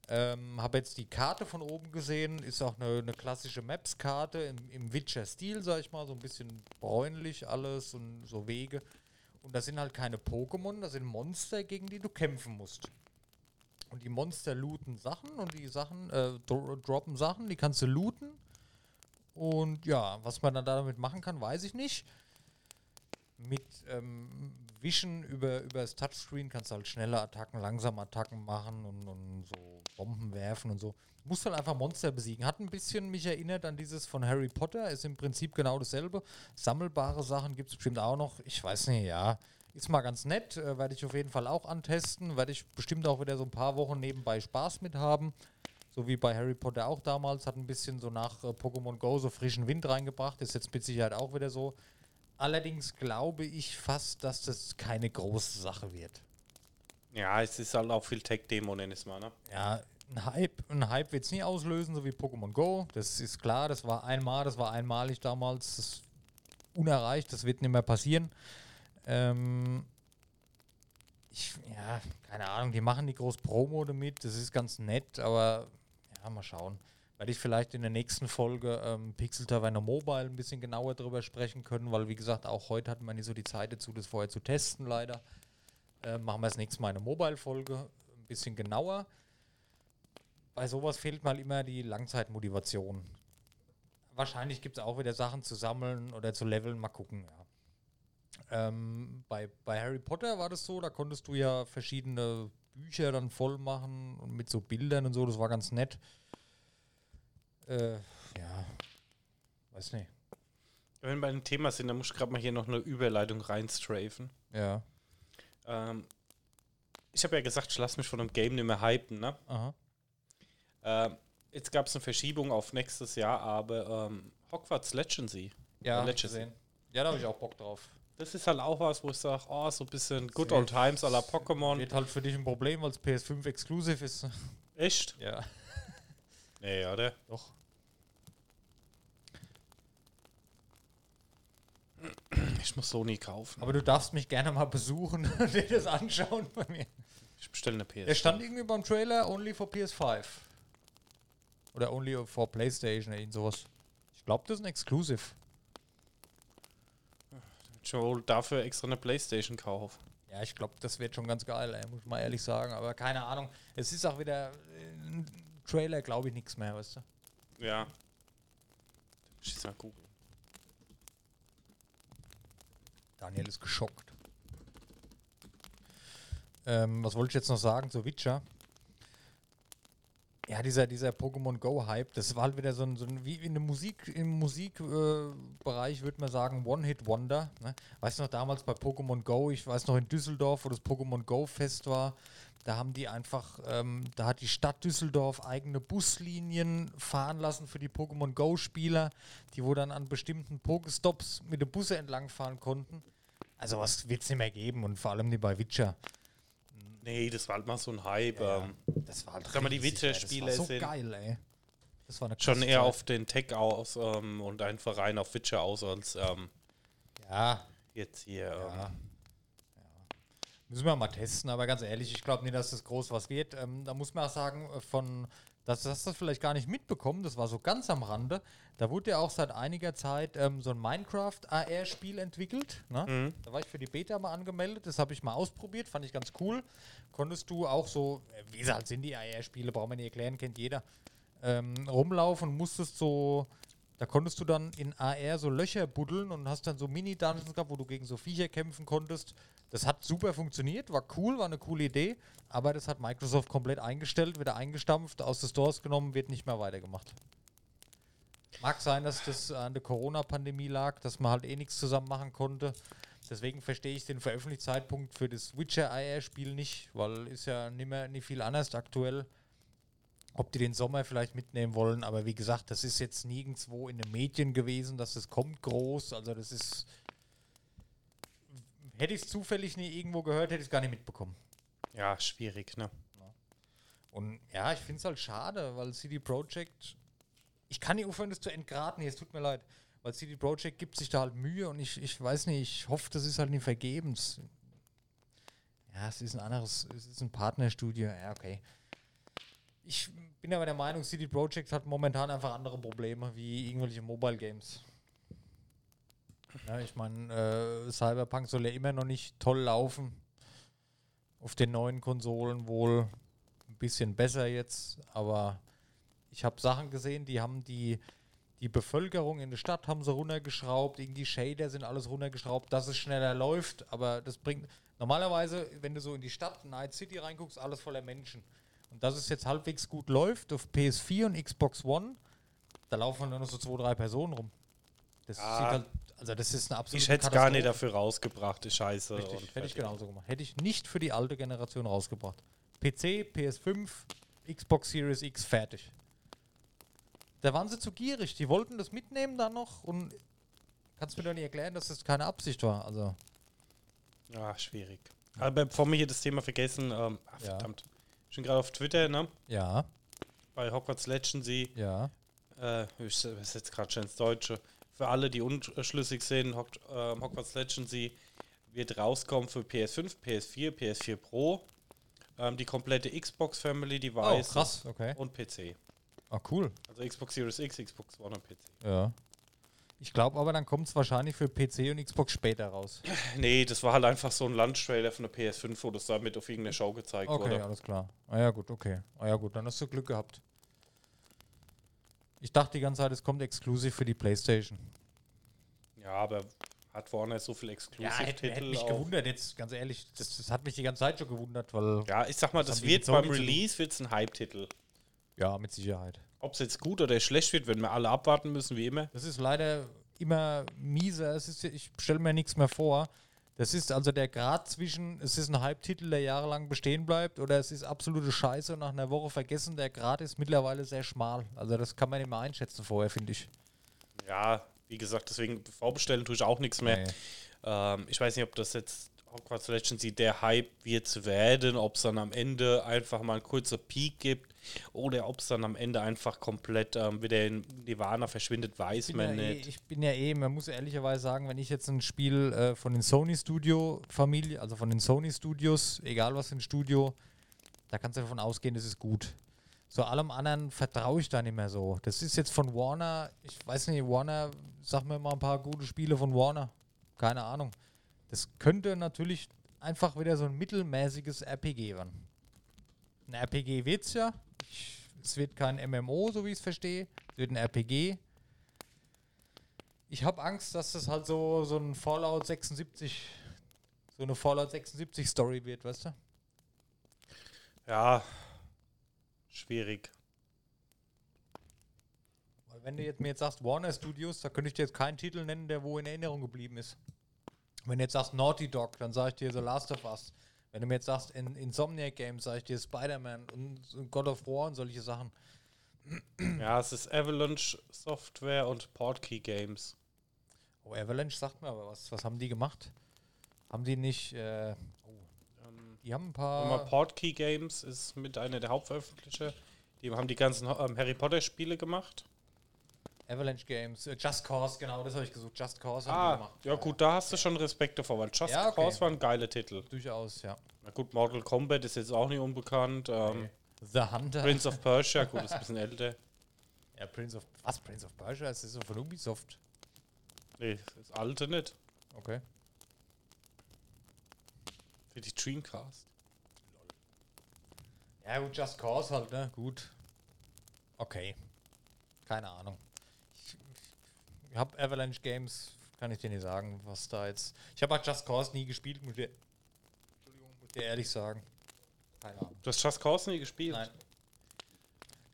Ähm, habe jetzt die Karte von oben gesehen. Ist auch eine, eine klassische Maps-Karte im, im Witcher-Stil, sag ich mal. So ein bisschen bräunlich alles und so Wege. Und das sind halt keine Pokémon, das sind Monster, gegen die du kämpfen musst. Und die Monster looten Sachen und die Sachen, äh, dro droppen Sachen, die kannst du looten. Und ja, was man dann damit machen kann, weiß ich nicht. Mit ähm, Wischen über, über das Touchscreen kannst du halt schnelle Attacken, langsame Attacken machen und, und so Bomben werfen und so. Du musst halt einfach Monster besiegen. Hat ein bisschen mich erinnert an dieses von Harry Potter. Ist im Prinzip genau dasselbe. Sammelbare Sachen gibt es bestimmt auch noch. Ich weiß nicht, ja. Ist mal ganz nett. Äh, Werde ich auf jeden Fall auch antesten. Werde ich bestimmt auch wieder so ein paar Wochen nebenbei Spaß mit haben. So wie bei Harry Potter auch damals. Hat ein bisschen so nach äh, Pokémon Go so frischen Wind reingebracht. Ist jetzt mit Sicherheit auch wieder so. Allerdings glaube ich fast, dass das keine große Sache wird. Ja, es ist halt auch viel Tech-Demo, nenn es mal, ne? Ja, ein Hype, ein Hype wird es nie auslösen, so wie Pokémon Go. Das ist klar, das war einmal, das war einmalig damals. Das ist unerreicht, das wird nicht mehr passieren. Ähm, ich, ja, keine Ahnung, die machen die groß Promo damit, das ist ganz nett, aber ja, mal schauen. Werde ich vielleicht in der nächsten Folge ähm, Pixel Taverne Mobile ein bisschen genauer drüber sprechen können, weil wie gesagt, auch heute hatten wir nicht so die Zeit dazu, das vorher zu testen, leider. Äh, machen wir das nächste Mal eine Mobile-Folge, ein bisschen genauer. Bei sowas fehlt mal immer die Langzeitmotivation. Wahrscheinlich gibt es auch wieder Sachen zu sammeln oder zu leveln, mal gucken, ja. Ähm, bei, bei Harry Potter war das so, da konntest du ja verschiedene Bücher dann voll machen und mit so Bildern und so, das war ganz nett. Äh, ja, weiß nicht. Wenn wir bei dem Thema sind, dann muss ich gerade mal hier noch eine Überleitung reinstrafen. Ja, Ähm, ich habe ja gesagt, ich lasse mich von dem Game nicht mehr hypen, ne? Ähm, jetzt gab es eine Verschiebung auf nächstes Jahr, aber ähm, Hogwarts Legacy. Ja, Legacy. gesehen. Ja, da habe ich auch Bock drauf. Das ist halt auch was, wo ich sage, oh, so ein bisschen Good Old Times à la Pokémon. Wird halt für dich ein Problem, weil es PS5 exklusiv ist. Echt? Ja, Nee, oder? doch. Ich muss Sony kaufen. Aber du darfst mich gerne mal besuchen *laughs* und dir das anschauen bei mir. Ich bestelle eine PS. Er stand irgendwie beim Trailer only for PS5. Oder only for PlayStation oder irgend sowas. Ich glaube, das ist ein Exclusive. Ich wohl dafür extra eine Playstation kaufen. Ja, ich glaube, das wird schon ganz geil, ey, muss ich mal ehrlich sagen. Aber keine Ahnung. Es ist auch wieder äh, ein Trailer, glaube ich, nichts mehr, weißt du. Ja. Ich jetzt mal googeln. Daniel ist geschockt. Ähm, was wollte ich jetzt noch sagen zu Witcher? Ja, dieser, dieser Pokémon Go-Hype, das war halt wieder so ein, so ein wie in der Musik, im Musikbereich äh, würde man sagen, One-Hit-Wonder. Ne? Weißt du noch, damals bei Pokémon Go, ich weiß noch in Düsseldorf, wo das Pokémon Go-Fest war, da haben die einfach, ähm, da hat die Stadt Düsseldorf eigene Buslinien fahren lassen für die Pokémon Go-Spieler, die wo dann an bestimmten Pokestops mit den Busse entlangfahren konnten. Also was wird es nicht mehr geben und vor allem die bei Witcher. Nee, das war halt mal so ein Hype. Ja, Ähm, Das war halt Sag mal, die. Witcher-Spiele so sind- geil, ey. Das war eine schon eher auf den Tech aus ähm, und einfach rein auf Witcher aus als ähm, Ja, jetzt hier. ja. Müssen wir mal testen, aber ganz ehrlich, ich glaube nicht, dass das groß was wird. Ähm, da muss man auch sagen, äh, von, das hast du vielleicht gar nicht mitbekommen, das war so ganz am Rande. Da wurde ja auch seit einiger Zeit ähm, so ein Minecraft-AR-Spiel entwickelt. Ne? Da war ich für die Beta mal angemeldet, das habe ich mal ausprobiert, fand ich ganz cool. Konntest du auch so, äh, wie sie halt sind die AR-Spiele, braucht man nicht erklären, kennt jeder, ähm, rumlaufen und musstest so, da konntest du dann in AR so Löcher buddeln und hast dann so Mini-Dungeons gehabt, wo du gegen so Viecher kämpfen konntest. Das hat super funktioniert, war cool, war eine coole Idee, aber das hat Microsoft komplett eingestellt, wieder eingestampft, aus den Stores genommen, wird nicht mehr weitergemacht. Mag sein, dass das an der Corona-Pandemie lag, dass man halt eh nichts zusammen machen konnte. Deswegen verstehe ich den Veröffentlichungszeitpunkt für das Witcher IR-Spiel nicht, weil ist ja nicht mehr nicht viel anders aktuell. ob die den Sommer vielleicht mitnehmen wollen. Aber wie gesagt, das ist jetzt nirgendwo in den Medien gewesen, dass das kommt groß. Also das ist. Hätte ich es zufällig nie irgendwo gehört, hätte ich es gar nicht mitbekommen. Ja, schwierig, ne? Und ja, ich finde es halt schade, weil CD Projekt. Ich kann nicht aufhören, das zu entgraten hier, es tut mir leid. Weil CD Projekt gibt sich da halt Mühe und ich, ich weiß nicht, ich hoffe, das ist halt nicht vergebens. Ja, es ist ein anderes, es ist ein Partnerstudio, ja, okay. Ich bin aber der Meinung, CD Projekt hat momentan einfach andere Probleme wie irgendwelche Mobile Games. Ja, ich meine, äh, Cyberpunk soll ja immer noch nicht toll laufen. Auf den neuen Konsolen wohl ein bisschen besser jetzt, aber ich habe Sachen gesehen, die haben die, die Bevölkerung in der Stadt haben sie runtergeschraubt, irgendwie Shader sind alles runtergeschraubt, dass es schneller läuft, aber das bringt normalerweise, wenn du so in die Stadt Night City reinguckst, alles voller Menschen. Und dass es jetzt halbwegs gut läuft auf PS4 und Xbox One, da laufen nur noch so zwei, drei Personen rum. Das Ja. sieht halt, also das ist eine absolute Ich hätte es gar nicht dafür rausgebracht, die Scheiße. Richtig, hätte ich genauso gemacht. Hätte ich nicht für die alte Generation rausgebracht. PC, PS5, Xbox Series X, fertig. Da waren sie zu gierig. Die wollten das mitnehmen dann noch und kannst mir doch nicht erklären, dass das keine Absicht war. Also, Ja, schwierig. Aber bevor wir hier das Thema vergessen, ähm, ah, Ja. verdammt. Ich bin gerade auf Twitter, ne? ja, Bei Hogwarts Legacy, ja. äh, ich übersetze gerade schon ins Deutsche. Für alle, die unschlüssig sind, ähm, Hogwarts Legacy wird rauskommen für PS5, PS4, PS4 Pro, ähm, die komplette Xbox Family Oh, Device krass, okay. und PC. Ah, cool. Also Xbox Series X, Xbox One und PC. Ja. Ich glaube aber, dann kommt es wahrscheinlich für PC und Xbox später raus. *laughs* Nee, das war halt einfach so ein Lunch-Trailer von der PS5, wo das damit auf irgendeiner Show gezeigt Okay, wurde. alles klar. Ah ja, gut, okay. Ah ja, gut, dann hast du Glück gehabt. Ich dachte die ganze Zeit, es kommt exklusiv für die Playstation. Ja, aber hat Warner so viel Ja, hätte, Exclusive-Titel hätte mich auch? gewundert, jetzt ganz ehrlich. Das, das hat mich die ganze Zeit schon gewundert, weil. Ja, ich sag mal, das die wird beim? Release wird's ein Hype-Titel. Ja, mit Sicherheit. Ob es jetzt gut oder schlecht wird, werden wir alle abwarten müssen, wie immer. Das ist leider immer mieser. Es ist, ich stelle mir nichts mehr vor. Das ist also der Grad zwischen, es ist ein Hype-Titel, der jahrelang bestehen bleibt, oder es ist absolute Scheiße und nach einer Woche vergessen. Der Grad ist mittlerweile sehr schmal. Also das kann man nicht mehr einschätzen vorher, finde ich. Ja, wie gesagt, deswegen vorbestellen tue ich auch nichts mehr. Nee. Ähm, ich weiß nicht, ob das jetzt Hogwarts Legacy der Hype wird werden, ob es dann am Ende einfach mal ein kurzer Peak gibt oder ob es dann am Ende einfach komplett ähm, wieder in Nirvana verschwindet, weiß man ja eh, nicht. ich bin ja eh, man muss ehrlicherweise sagen, wenn ich jetzt ein Spiel äh, von den Sony Studio Familie, also von den Sony Studios, egal was für ein Studio, da kannst du davon ausgehen, das ist gut. So allem anderen vertraue ich da nicht mehr so. Das ist jetzt von Warner, ich weiß nicht, Warner, sag mir mal ein paar gute Spiele von Warner. Keine Ahnung. Das könnte natürlich einfach wieder so ein mittelmäßiges RPG werden. Ein RPG wird's ja. Ich, es wird kein MMO, so wie ich es verstehe. Es wird ein RPG. Ich habe Angst, dass das halt so, so ein Fallout 76, so eine Fallout 76 Story wird, weißt du? Ja, schwierig. Weil wenn du jetzt mir jetzt sagst Warner Studios, da könnte ich dir jetzt keinen Titel nennen, der wo in Erinnerung geblieben ist. Wenn du jetzt sagst Naughty Dog, dann sage ich dir The Last of Us. Wenn du mir jetzt sagst in Insomniac Games, sage ich dir Spider-Man und God of War und solche Sachen. Ja, es ist Avalanche Software und Portkey Games. Oh, Avalanche sagt mir aber was. Was haben die gemacht? Haben die nicht, äh, Ähm, die haben ein paar... Portkey Games ist mit einer der Hauptveröffentlicher. Die haben die ganzen ähm, Harry Potter Spiele gemacht. Avalanche Games, äh, Just Cause, genau, das habe ich gesucht. Just Cause haben die Ah, gemacht. ja gut, da hast du schon Respekt davor, weil Just Ja, okay. Cause war ein geiler Titel. Durchaus, ja. Na gut, Mortal Kombat ist jetzt auch nicht unbekannt. Ähm, The Hunter. Prince of Persia, gut, *laughs* ist ein bisschen älter. Ja, Prince of. Was? Prince of Persia? Das ist so von Ubisoft. Nee, das alte nicht. Okay. Für die Dreamcast. Ja, gut, Just Cause halt, ne? Gut. Okay. Keine Ahnung. Habe Avalanche Games, kann ich dir nicht sagen, was da jetzt. Ich habe halt Just Cause nie gespielt, muss ich dir, Entschuldigung, muss dir ehrlich sagen. Keine Ahnung. Du hast Just Cause nie gespielt? Nein.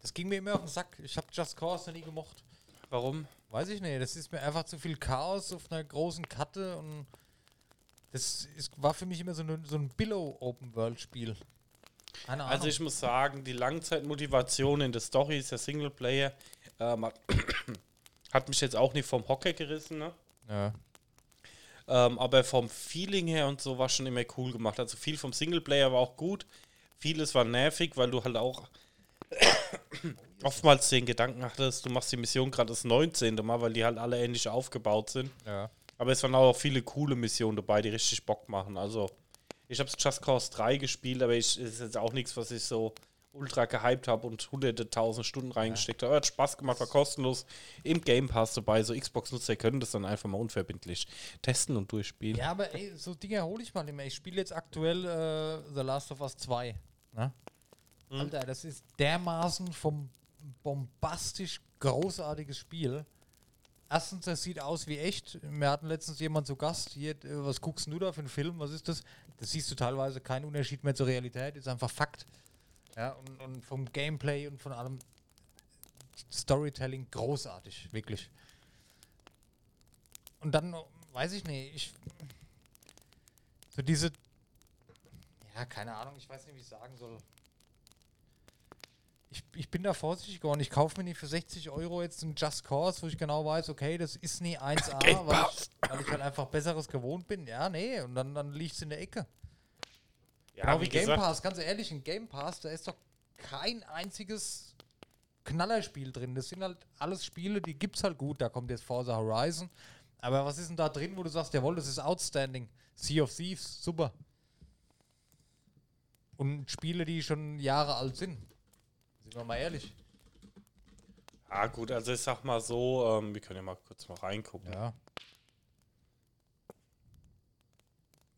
Das ging mir immer auf den Sack. Ich habe Just Cause noch nie gemocht. Warum? Weiß ich nicht. Das ist mir einfach zu viel Chaos auf einer großen Karte und das ist, war für mich immer so, eine, so ein Billow-Open-World-Spiel. Keine Ahnung. Also ich muss sagen, die Langzeitmotivation in der Story ist der Singleplayer. Ähm, hat mich jetzt auch nicht vom Hocker gerissen, ne? ja. Ähm, aber vom Feeling her und so war schon immer cool gemacht. Also viel vom Singleplayer war auch gut. Vieles war nervig, weil du halt auch *coughs* oftmals den Gedanken hattest, du machst die Mission gerade das 19. Mal, weil die halt alle ähnlich aufgebaut sind. ja. Aber es waren auch viele coole Missionen dabei, die richtig Bock machen. Also, ich habe Just Cause 3 gespielt, aber ich, es ist jetzt auch nichts, was ich so ultra gehypt habe und hunderte tausend Stunden reingesteckt habe. Hat Spaß gemacht, war kostenlos im Game Pass dabei. So Xbox-Nutzer können das dann einfach mal unverbindlich testen und durchspielen. Ja, aber ey, so Dinge hole ich mal nicht mehr. Ich spiele jetzt aktuell äh, The Last of Us 2. Ne? Alter, das ist dermaßen vom bombastisch großartiges Spiel. Erstens, das sieht aus wie echt. Wir hatten letztens jemand zu Gast. Hier, äh, was guckst du da für einen Film? Was ist das? Das siehst du teilweise keinen Unterschied mehr zur Realität. Ist einfach Fakt. Ja, und, und vom Gameplay und von allem Storytelling großartig, wirklich. Und dann, weiß ich nicht, ich. So diese. Ja, keine Ahnung, ich weiß nicht, wie ich sagen soll. Ich, ich bin da vorsichtig geworden. Ich kaufe mir nicht für 60 Euro jetzt einen Just Cause, wo ich genau weiß, okay, das ist nie 1A, *laughs* weil ich, weil ich halt einfach Besseres gewohnt bin. Ja, nee, und dann, dann liegt es in der Ecke. Ja, Genau wie Game Pass, ganz ehrlich, in Game Pass, da ist doch kein einziges Knallerspiel drin. Das sind halt alles Spiele, die gibt's halt gut. Da kommt jetzt Forza Horizon. Aber was ist denn da drin, wo du sagst, jawohl, das ist outstanding. Sea of Thieves, super. Und Spiele, die schon Jahre alt sind. Sind wir mal ehrlich. Ah, gut, also ich sag mal so, ähm, wir können ja mal kurz mal reingucken. Ja.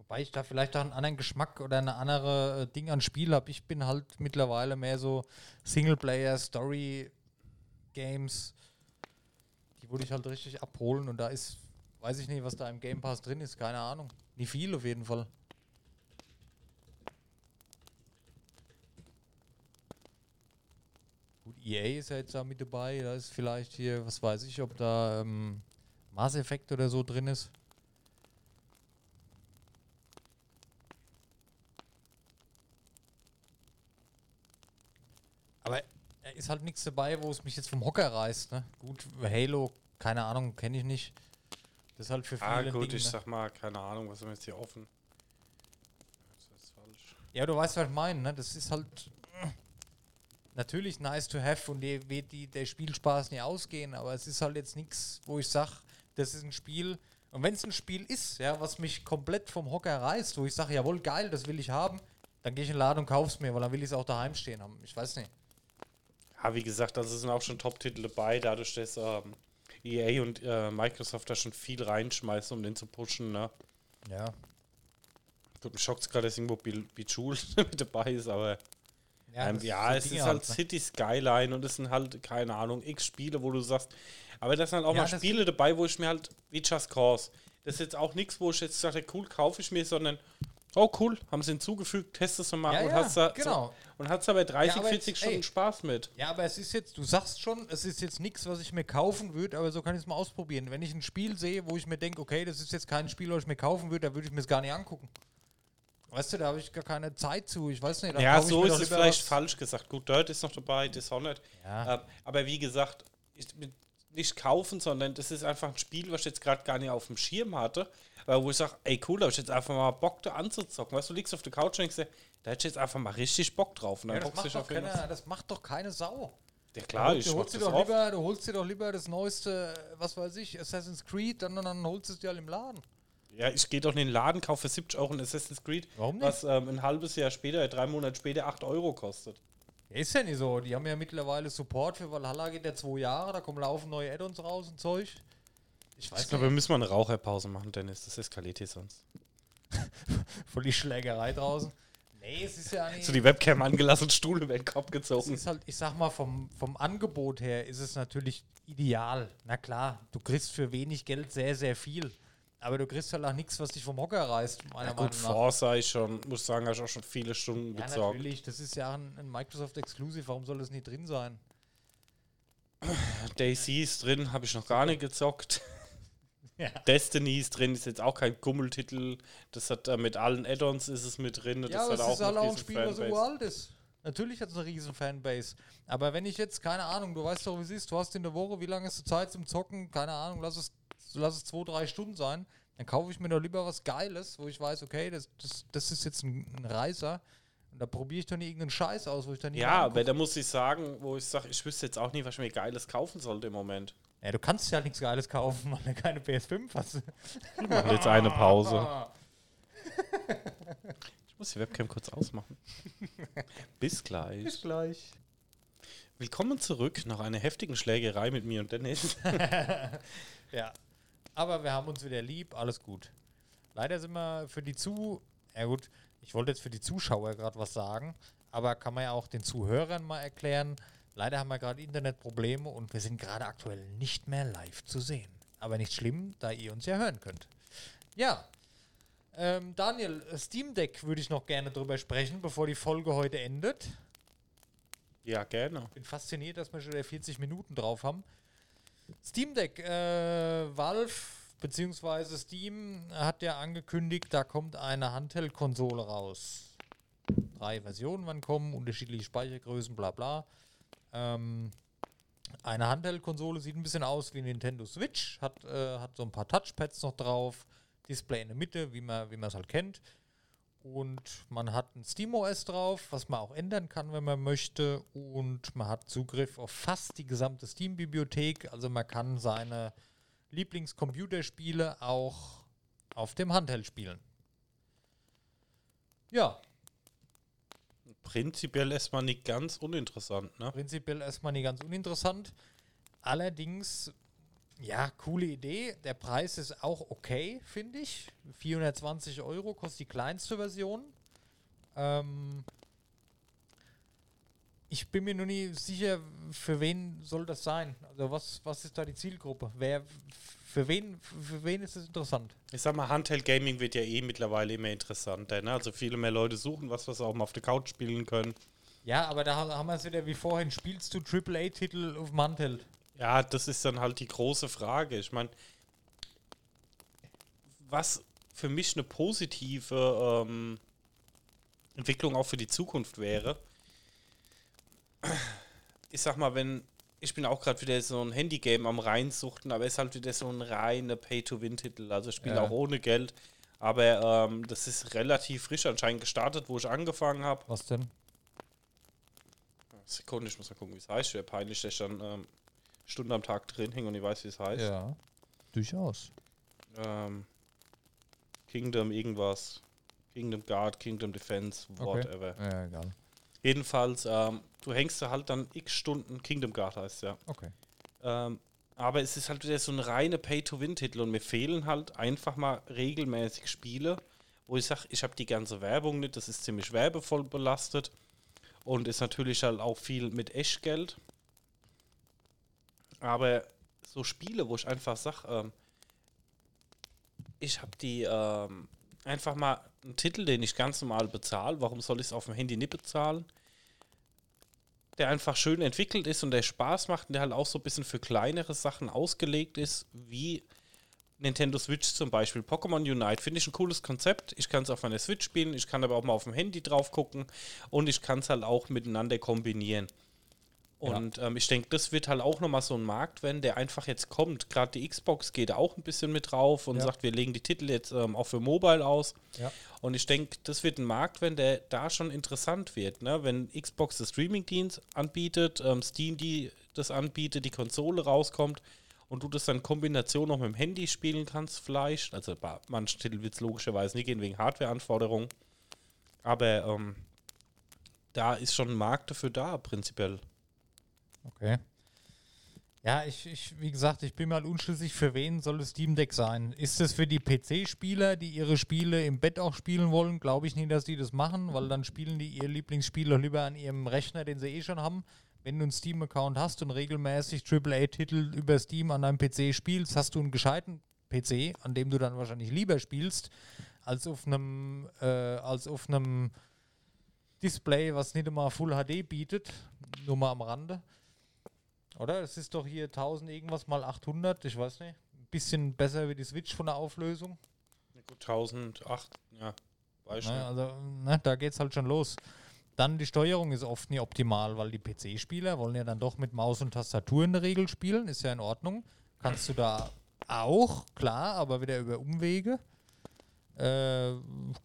Wobei ich da vielleicht auch einen anderen Geschmack oder eine andere äh, Ding an Spiel habe. Ich bin halt mittlerweile mehr so Singleplayer, Story, Games. Die würde ich halt richtig abholen und da ist, weiß ich nicht, was da im Game Pass drin ist, keine Ahnung. Nicht viel auf jeden Fall. Gut, EA ist ja jetzt da mit dabei, da ist vielleicht hier, was weiß ich, ob da ähm, Mass Effect oder so drin ist. Aber da ist halt nichts dabei, wo es mich jetzt vom Hocker reißt. Ne? Gut, Halo, keine Ahnung, kenne ich nicht. Das ist halt für viele Ah, gut, Ding, ich ne? sag mal, keine Ahnung, was haben wir jetzt hier offen? Das ist falsch. Ja, du weißt, was ich meine, ne? Das ist halt natürlich nice to have und dir wird die, der Spielspaß nie ausgehen, aber es ist halt jetzt nichts, wo ich sag, das ist ein Spiel. Und wenn es ein Spiel ist, ja, was mich komplett vom Hocker reißt, wo ich sage, jawohl, geil, das will ich haben, dann gehe ich in den Laden und kauf's mir, weil dann will ich es auch daheim stehen haben. Ich weiß nicht. Ja, wie gesagt, also es sind auch schon Top-Titel dabei, dadurch, dass ähm, EA und äh, Microsoft da schon viel reinschmeißen, um den zu pushen. Ne? Ja. Gut, mich schockt gerade, dass irgendwo Be- Bejeweled *laughs* mit dabei ist, aber ähm, das ja, so es Dinge ist halt ne? City Skyline und es sind halt, keine Ahnung, x Spiele, wo du sagst, aber das sind halt auch Ja, mal das Spiele dabei, wo ich mir halt, wie Just Cause, das ist jetzt auch nichts, wo ich jetzt sage, cool, kaufe ich mir, sondern, oh cool, haben sie hinzugefügt, testest du mal Ja, und ja, hast da, genau. so, und hast dabei 30, Ja, aber 40 jetzt, Stunden ey. Spaß mit. Ja, aber es ist jetzt, du sagst schon, es ist jetzt nichts, was ich mir kaufen würde, aber so kann ich es mal ausprobieren. Wenn ich ein Spiel sehe, wo ich mir denke, okay, das ist jetzt kein Spiel, was ich mir kaufen würde, da würde ich mir es gar nicht angucken. Weißt du, da habe ich gar keine Zeit zu. Ich weiß nicht. Ja, so ist es vielleicht falsch gesagt. Gut, Dirt ist noch dabei, Dishonored. Ja. Ähm, aber wie gesagt, ich, nicht kaufen, sondern das ist einfach ein Spiel, was ich jetzt gerade gar nicht auf dem Schirm hatte. Aber wo ich sage, ey cool, da hab ich jetzt einfach mal Bock da anzuzocken. Weißt du, du liegst auf der Couch und denkst dir, da hätte ich jetzt einfach mal richtig Bock drauf. Und dann Ja, das, du macht dich auf keine, das macht doch keine Sau. Ja klar, du, ich du, holst dir doch lieber, du holst dir doch lieber das neueste, was weiß ich, Assassin's Creed, dann, dann holst du es dir halt im Laden. Ja, ich gehe doch in den Laden, kaufe für 70 Euro ein Assassin's Creed, Warum nicht? was ähm, ein halbes Jahr später, drei Monate später 8 Euro kostet. Ist ja nicht so. Die haben ja mittlerweile Support für Valhalla, geht ja zwei Jahre, da kommen laufen neue Add-ons raus und Zeug. Ich weiß Ich glaube, wir müssen mal eine Raucherpause machen, Dennis. Das eskaliert hier sonst. *laughs* Voll die Schlägerei draußen. Nee, es ist ja *laughs* nicht. So die Webcam angelassen, Stuhl über den Kopf es gezogen. ist halt, ich sag mal, vom, vom Angebot her ist es natürlich ideal. Na klar, du kriegst für wenig Geld sehr, sehr viel. Aber du kriegst halt auch nichts, was dich vom Hocker reißt, meiner Ja, gut, Meinung nach. Forza ich schon, muss sagen, habe ich auch schon viele Stunden Ja, gezockt. natürlich, das ist ja ein, ein Microsoft Exclusive, warum soll das nicht drin sein? Daisy ist drin, habe ich noch gar nicht gezockt. Ja. Destiny ist drin, ist jetzt auch kein Gummeltitel. Das hat äh, mit allen Add-ons ist es mit drin. Ja, das hat es ist halt auch ein Spiel, was uralt ist. Natürlich hat es eine riesen Fanbase. Aber wenn ich jetzt, keine Ahnung, du weißt doch, wie es ist, du hast in der Woche, wie lange hast du Zeit zum Zocken? Keine Ahnung, lass es, lass es zwei, drei Stunden sein. Dann kaufe ich mir doch lieber was Geiles, wo ich weiß, okay, das, das, das ist jetzt ein, ein Reißer. Und da probiere ich doch nicht irgendeinen Scheiß aus, wo ich dann nicht Ja, aber da muss ich sagen, wo ich sage, ich wüsste jetzt auch nicht, was ich mir Geiles kaufen sollte im Moment. Ja, du kannst ja nichts Geiles kaufen, *laughs* weil du keine PS5 hast. Wir machen jetzt eine Pause. *laughs* Ich muss die Webcam kurz ausmachen. *laughs* Bis gleich. Bis gleich. Willkommen zurück nach einer heftigen Schlägerei mit mir und Dennis. Ja. Aber wir haben uns wieder lieb, alles gut. Leider sind wir für die Zu... Ja gut, ich wollte jetzt für die Zuschauer gerade was sagen, aber kann man ja auch den Zuhörern mal erklären. Leider haben wir gerade Internetprobleme und wir sind gerade aktuell nicht mehr live zu sehen. Aber nicht schlimm, da ihr uns ja hören könnt. Ja. Ähm, Daniel, Steam Deck würde ich noch gerne drüber sprechen, bevor die Folge heute endet. Ja, gerne. bin fasziniert, dass wir schon wieder 40 Minuten drauf haben. Steam Deck, äh, Valve bzw. Steam hat ja angekündigt, da kommt eine Handheld-Konsole raus. Drei Versionen wann kommen, unterschiedliche Speichergrößen, bla bla. Ähm, eine Handheld-Konsole sieht ein bisschen aus wie Nintendo Switch, hat, äh, hat so ein paar Touchpads noch drauf, Display in der Mitte, wie man wie es halt kennt. Und man hat ein SteamOS drauf, was man auch ändern kann, wenn man möchte. Und man hat Zugriff auf fast die gesamte Steam-Bibliothek. Also man kann seine Lieblingscomputerspiele auch auf dem Handheld spielen. Ja, Prinzipiell erstmal nicht ganz uninteressant, ne? prinzipiell erstmal nicht ganz uninteressant. Allerdings, ja, coole Idee. Der Preis ist auch okay, finde ich. 420 Euro kostet die kleinste Version. Ähm, ich bin mir nur nie sicher, für wen soll das sein. Also was, was ist da die Zielgruppe? Wer, für wen, für wen ist es interessant? Ich sag mal, Handheld Gaming wird ja eh mittlerweile immer interessanter, ne? Also viele mehr Leute suchen was, was sie auch mal auf der Couch spielen können. Ja, aber da haben wir es wieder wie vorhin. Spielst du AAA-Titel auf dem Handheld? Ja, das ist dann halt die große Frage. Ich meine, was für mich eine positive ähm, Entwicklung auch für die Zukunft wäre, ich sag mal, wenn ich bin auch gerade wieder so ein Handygame am reinsuchten, aber es ist halt wieder so ein reiner Pay-to-Win-Titel. Also ich spiele Ja. auch ohne Geld. Aber ähm, das ist relativ frisch anscheinend gestartet, wo ich angefangen habe. Was denn? Sekunde, ich muss mal gucken, wie es heißt. Wäre peinlich, dass ich dann ähm, Stunden am Tag drin hänge und ich weiß, wie es heißt. Ja, durchaus. Ähm, Kingdom irgendwas. Kingdom Guard, Kingdom Defense, whatever. Ja, egal. Jedenfalls, ähm, du hängst da halt dann x Stunden, Kingdom Guard heißt ja. Okay. Ähm, aber es ist halt wieder so ein reine Pay-to-Win-Titel und mir fehlen halt einfach mal regelmäßig Spiele, wo ich sage, ich habe die ganze Werbung nicht, das ist ziemlich werbevoll belastet und ist natürlich halt auch viel mit Echtgeld. Aber so Spiele, wo ich einfach sage, ähm, ich habe die ähm, einfach mal einen Titel, den ich ganz normal bezahle, warum soll ich es auf dem Handy nicht bezahlen? Der einfach schön entwickelt ist und der Spaß macht und der halt auch so ein bisschen für kleinere Sachen ausgelegt ist, wie Nintendo Switch zum Beispiel. Pokémon Unite finde ich ein cooles Konzept. Ich kann es auf meiner Switch spielen, ich kann aber auch mal auf dem Handy drauf gucken und ich kann es halt auch miteinander kombinieren. Und ähm, ich denke, das wird halt auch nochmal so ein Markt werden, der einfach jetzt kommt. Gerade die Xbox geht auch ein bisschen mit drauf und Ja. sagt, wir legen die Titel jetzt ähm, auch für Mobile aus. Ja. Und ich denke, das wird ein Markt werden, der da schon interessant wird. Ne? Wenn Xbox das Streaming-Dienst anbietet, ähm, Steam die das anbietet, die Konsole rauskommt und du das dann in Kombination noch mit dem Handy spielen kannst, vielleicht. Also bei manchen Titeln wird es logischerweise nicht gehen wegen Hardware-Anforderungen. Aber ähm, da ist schon ein Markt dafür da, prinzipiell. Okay. Ja, ich, ich, wie gesagt, ich bin mal unschlüssig, für wen soll das Steam Deck sein? Ist es für die PC-Spieler, die ihre Spiele im Bett auch spielen wollen? Glaube ich nicht, dass die das machen, weil dann spielen die ihr Lieblingsspiel lieber an ihrem Rechner, den sie eh schon haben. Wenn du einen Steam-Account hast und regelmäßig AAA-Titel über Steam an deinem PC spielst, hast du einen gescheiten PC, an dem du dann wahrscheinlich lieber spielst, als auf einem, äh, als auf einem Display, was nicht immer Full HD bietet. Nur mal am Rande. Oder? Es ist doch hier 1000 irgendwas mal 800, ich weiß nicht. bisschen besser wie die Switch von der Auflösung. Gut, 1008, ja. Weiß ne? also, ne, da geht's halt schon los. Dann die Steuerung ist oft nie optimal, weil die PC-Spieler wollen ja dann doch mit Maus und Tastatur in der Regel spielen, ist ja in Ordnung. Kannst du da auch, klar, aber wieder über Umwege. Äh,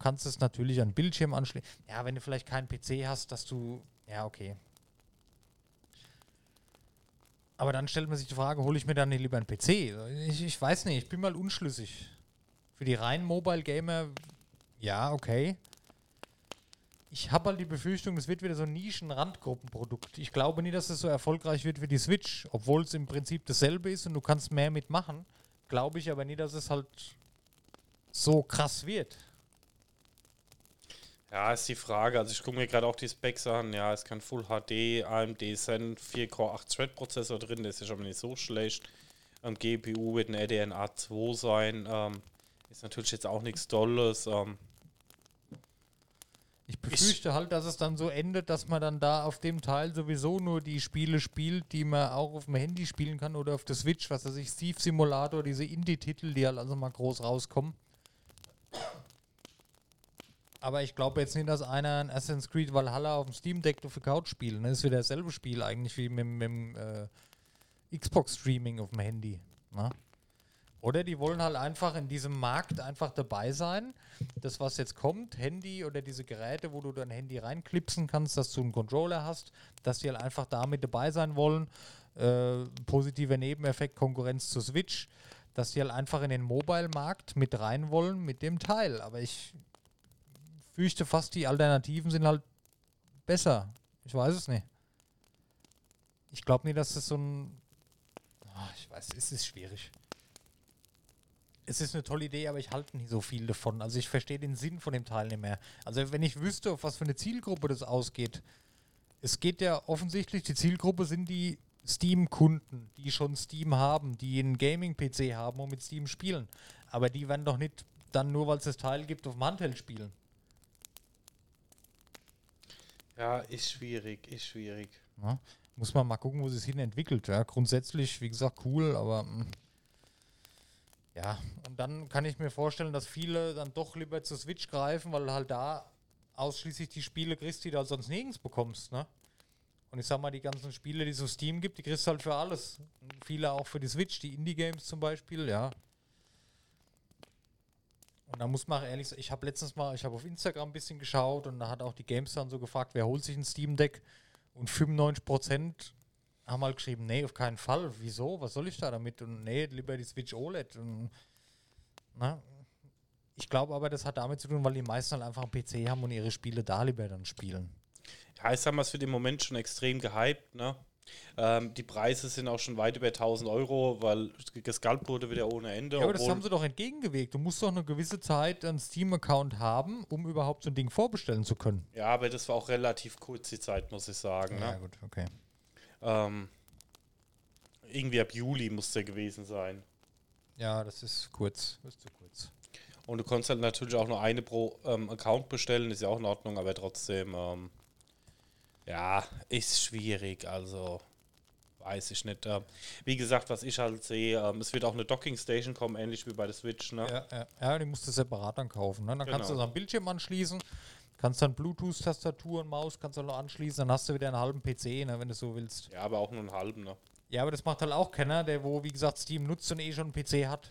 kannst es natürlich an Bildschirm anschließen. Ja, wenn du vielleicht keinen PC hast, dass du. Ja, okay. Aber dann stellt man sich die Frage, hole ich mir dann lieber einen PC? Ich, ich weiß nicht, ich bin mal unschlüssig. Für die reinen Mobile Gamer, ja, okay. Ich habe halt die Befürchtung, es wird wieder so ein Nischen-Randgruppenprodukt. Ich glaube nie, dass es so erfolgreich wird wie die Switch, obwohl es im Prinzip dasselbe ist und du kannst mehr mitmachen. Glaube ich aber nie, dass es halt so krass wird. Ja, ist die Frage. Also ich gucke mir gerade auch die Specs an. Ja, es kann Full HD, AMD Zen 4 Core 8 Thread Prozessor drin, das ist ja schon mal nicht so schlecht. Ähm, GPU wird ein RDNA 2 sein. Ähm, ist natürlich jetzt auch nichts Dolles. Ähm, Ich befürchte halt, dass es dann so endet, dass man dann da auf dem Teil sowieso nur die Spiele spielt, die man auch auf dem Handy spielen kann oder auf der Switch, was weiß ich, Steve Simulator, diese Indie-Titel, die halt also mal groß rauskommen. Aber ich glaube jetzt nicht, dass einer ein Assassin's Creed Valhalla auf dem Steam Deck auf der Couch spielt. Ne? Das ist wieder dasselbe Spiel eigentlich wie mit, mit dem äh, Xbox-Streaming auf dem Handy. Ne? Oder die wollen halt einfach in diesem Markt einfach dabei sein. Das, was jetzt kommt, Handy oder diese Geräte, wo du dein Handy reinklipsen kannst, dass du einen Controller hast, dass die halt einfach damit dabei sein wollen. Äh, positiver Nebeneffekt, Konkurrenz zur Switch, dass die halt einfach in den Mobile-Markt mit rein wollen mit dem Teil. Aber ich fürchte fast, die Alternativen sind halt besser. Ich weiß es nicht. Ich glaube nicht, dass das so ein. Ah, ich weiß, es ist schwierig. Es ist eine tolle Idee, aber ich halte nicht so viel davon. Also ich verstehe den Sinn von dem Teil nicht mehr. Also wenn ich wüsste, auf was für eine Zielgruppe das ausgeht. Es geht ja offensichtlich, die Zielgruppe sind die Steam-Kunden, die schon Steam haben, die einen Gaming-PC haben und mit Steam spielen. Aber die werden doch nicht dann nur, weil es das Teil gibt, auf dem Handheld spielen. Ja, ist schwierig, ist schwierig. Ja, muss man mal gucken, wo sich hin entwickelt. Ja, grundsätzlich, wie gesagt, cool, aber mh. ja, und dann kann ich mir vorstellen, dass viele dann doch lieber zur Switch greifen, weil halt da ausschließlich die Spiele kriegst, die du halt sonst nirgends bekommst, ne? Und ich sag mal, die ganzen Spiele, die es auf Steam gibt, die kriegst du halt für alles. Und viele auch für die Switch, die Indie-Games zum Beispiel, ja. Und da muss man ehrlich sagen, ich habe letztens mal, ich habe auf Instagram ein bisschen geschaut und da hat auch die Games dann so gefragt, wer holt sich ein Steam Deck? Und 95% haben halt geschrieben, nee, auf keinen Fall. Wieso? Was soll ich da damit? Und nee, lieber die Switch OLED. Und, na, ich glaube aber, das hat damit zu tun, weil die meisten halt einfach einen PC haben und ihre Spiele da lieber dann spielen. Ja, ich sag mal, es wird im Moment schon extrem gehypt, ne? Ähm, die Preise sind auch schon weit über 1000 Euro, weil gescalpt wurde wieder ohne Ende. Ja, aber das haben sie doch entgegengewegt. Du musst doch eine gewisse Zeit einen Steam-Account haben, um überhaupt so ein Ding vorbestellen zu können. ja, aber das war auch relativ kurz die Zeit, muss ich sagen. Ne? gut, okay. Ähm, irgendwie ab Juli muss der gewesen sein. Ja, das ist kurz. Das ist zu kurz. Und du konntest halt natürlich auch nur eine pro ähm, Account bestellen, ist ja auch in Ordnung, aber trotzdem, ähm, ja, ist schwierig, also weiß ich nicht. Ähm, wie gesagt, was ich halt sehe, ähm, es wird auch eine Docking Station kommen, ähnlich wie bei der Switch, ne? Ja, ja, ja, die musst du separat dann kaufen. Ne? Dann kannst du Genau. das am Bildschirm anschließen, kannst dann Bluetooth-Tastatur und Maus kannst du noch anschließen, dann hast du wieder einen halben PC, ne, wenn du so willst. Ja, aber auch nur einen halben, ne? Ja, aber das macht halt auch keiner, der wo, wie gesagt, Steam nutzt und eh schon einen PC hat.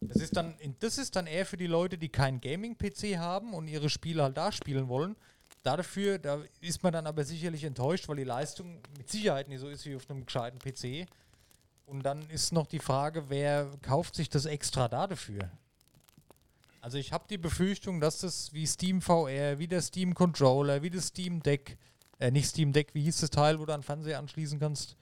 Das ist dann, das ist dann eher für die Leute, die keinen Gaming-PC haben und ihre Spiele halt da spielen wollen. Dafür, da ist man dann aber sicherlich enttäuscht, weil die Leistung mit Sicherheit nicht so ist wie auf einem gescheiten PC. Und dann ist noch die Frage, wer kauft sich das extra da dafür? Also ich habe die Befürchtung, dass das wie Steam VR, wie der Steam Controller, wie das Steam Deck, äh, nicht Steam Deck, wie hieß das Teil, wo du an Fernseher anschließen kannst?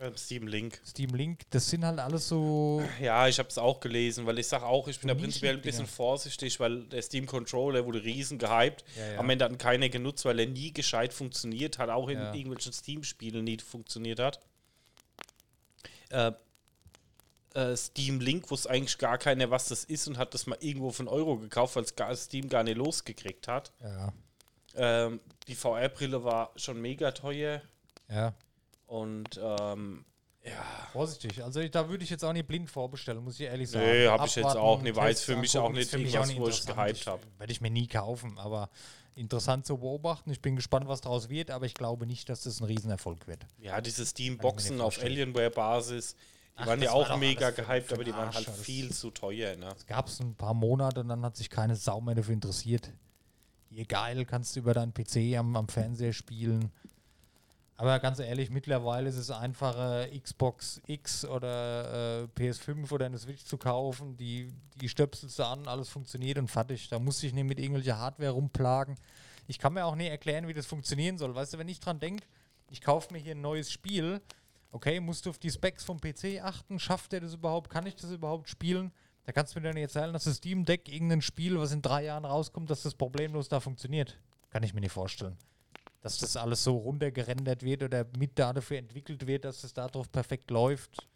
Ähm, Steam Link. Steam Link, das sind halt alles so. Ja, ich habe es auch gelesen, weil ich sage auch, ich bin So da prinzipiell ein bisschen vorsichtig, weil der Steam Controller wurde riesen gehypt. Ja, ja. Am Ende hat keiner genutzt, weil er nie gescheit funktioniert hat, auch in Ja. irgendwelchen Steam-Spielen nie funktioniert hat. Äh, äh, Steam Link wusste eigentlich gar keiner, was das ist und hat das mal irgendwo für einen Euro gekauft, weil es Steam gar nicht losgekriegt hat. Ja, Ähm, die VR-Brille war schon mega teuer ja. Und ähm, Vorsichtig. Also ich, da würde ich jetzt auch nicht blind vorbestellen, muss ich ehrlich sagen. Nee, hab ich jetzt auch nicht. Weiß für mich auch nicht für mich irgendwas, nicht wo ich gehypt Ich- hab. Werde ich mir nie kaufen, aber interessant zu beobachten. Ich bin gespannt, was daraus wird, aber ich glaube nicht, dass das ein Riesenerfolg wird. Ja, diese Steam-Boxen auf. Alienware-Basis, die Ach, waren ja das war auch doch mega gehypt, aber die waren halt viel zu teuer, ne? Es gab es ein paar Monate und dann hat sich keine Sau mehr dafür interessiert. Hier geil, kannst du über deinen PC am, am Fernseher spielen. Aber ganz ehrlich, mittlerweile ist es einfacher, Xbox X oder äh, PS5 oder eine Switch zu kaufen. Die, die stöpselst du an, alles funktioniert und fertig. Da muss ich nicht mit irgendwelcher Hardware rumplagen. Ich kann mir auch nicht erklären, wie das funktionieren soll. Weißt du, wenn ich dran denke, ich kaufe mir hier ein neues Spiel, okay, musst du auf die Specs vom PC achten, schafft der das überhaupt, kann ich das überhaupt spielen? Da kannst du mir dann nicht erzählen, dass das Steam Deck irgendein Spiel, was in drei Jahren rauskommt, dass das problemlos da funktioniert. Kann ich mir nicht vorstellen. Dass das alles so runtergerendert wird oder mit da dafür entwickelt wird, dass das darauf perfekt läuft.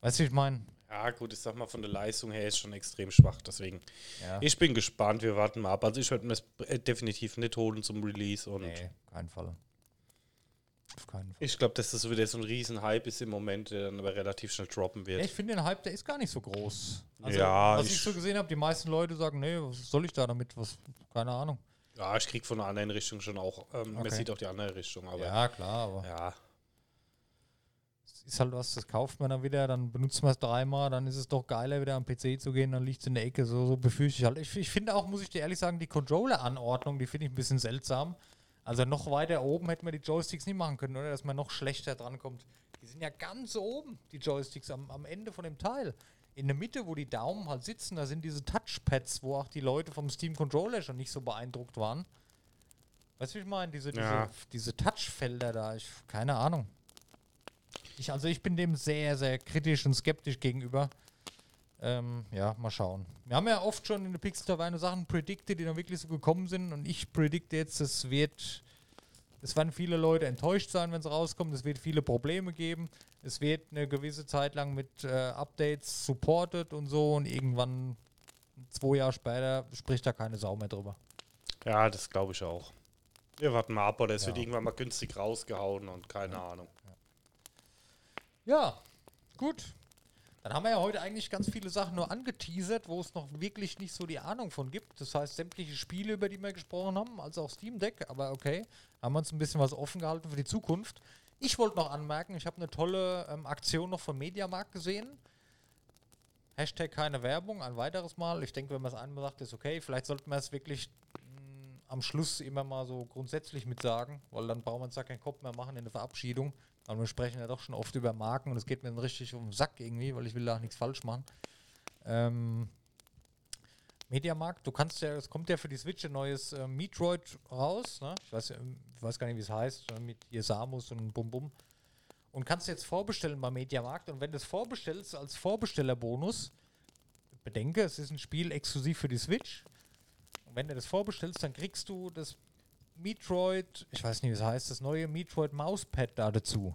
Weißt du, ich meine? Ja, gut, ich sag mal, von der Leistung her ist schon extrem schwach, deswegen. Ja. Ich bin gespannt, wir warten mal ab. Also ich werde mir das äh, definitiv nicht holen zum Release und Nee, keinen Fall. Auf keinen Fall. ich glaube, dass das wieder so ein Riesen-Hype ist im Moment, der dann aber relativ schnell droppen wird. Ja, ich finde den Hype, der ist gar nicht so groß. Also, Ja, was ich, ich- so gesehen habe, die meisten Leute sagen, nee, was soll ich da damit? Was, keine Ahnung. Ja, ich krieg von der anderen Richtung schon auch, ähm, man Okay. sieht auch die andere Richtung, aber ja, klar, aber ja. ist halt was, das kauft man dann wieder, dann benutzt man es dreimal, dann ist es doch geiler, wieder am PC zu gehen, dann liegt es in der Ecke, so, so befürchte ich halt. Ich, ich finde auch, muss ich dir ehrlich sagen, die Controller-Anordnung, die finde ich ein bisschen seltsam. Also noch weiter oben hätten wir die Joysticks nicht machen können, oder? Dass man noch schlechter drankommt. Die sind ja ganz oben, die Joysticks, am, am Ende von dem Teil. In der Mitte, wo die Daumen halt sitzen, da sind diese Touchpads, wo auch die Leute vom Steam Controller schon nicht so beeindruckt waren. Weißt du, wie ich meine? Diese, diese, Ja. diese Touchfelder da, ich, keine Ahnung. Ich, also ich bin dem sehr, sehr kritisch und skeptisch gegenüber. Ähm, ja, mal schauen. Wir haben ja oft schon in der Pixel Taverne Sachen predicted, die dann wirklich so gekommen sind. Und ich predikte jetzt, es wird, es werden viele Leute enttäuscht sein, wenn es rauskommt. Es wird viele Probleme geben. Es wird eine gewisse Zeit lang mit äh, Updates supported und so. Und irgendwann, zwei Jahre später, spricht da keine Sau mehr drüber. Ja, das glaube ich auch. Wir warten mal ab, oder es Ja. wird irgendwann mal günstig rausgehauen und keine Ahnung. Ja, gut. Dann haben wir ja heute eigentlich ganz viele Sachen nur angeteasert, wo es noch wirklich nicht so die Ahnung von gibt. Das heißt, sämtliche Spiele, über die wir gesprochen haben, also auch Steam Deck, aber okay, haben wir uns ein bisschen was offen gehalten für die Zukunft. Ich wollte noch anmerken, ich habe eine tolle ähm, Aktion noch vom Mediamarkt gesehen. Hashtag keine Werbung, ein weiteres Mal. Ich denke, wenn man es einmal sagt, ist okay. Vielleicht sollten wir es wirklich mh, am Schluss immer mal so grundsätzlich mit sagen, weil dann brauchen wir uns da keinen Kopf mehr machen in der Verabschiedung. Aber wir sprechen ja doch schon oft über Marken und es geht mir dann richtig um den Sack irgendwie, weil ich will da nichts falsch machen. Ähm, Mediamarkt, du kannst ja, es kommt ja für die Switch ein neues äh, Metroid raus, ne? ich, weiß, ich weiß gar nicht, wie es heißt, äh, mit hier Samus und Bum Bum. Und kannst jetzt vorbestellen beim Mediamarkt und wenn du es vorbestellst als Vorbestellerbonus, bedenke, es ist ein Spiel exklusiv für die Switch. Und wenn du das vorbestellst, dann kriegst du das Metroid, ich weiß nicht, wie es heißt, das neue Metroid Mauspad da dazu.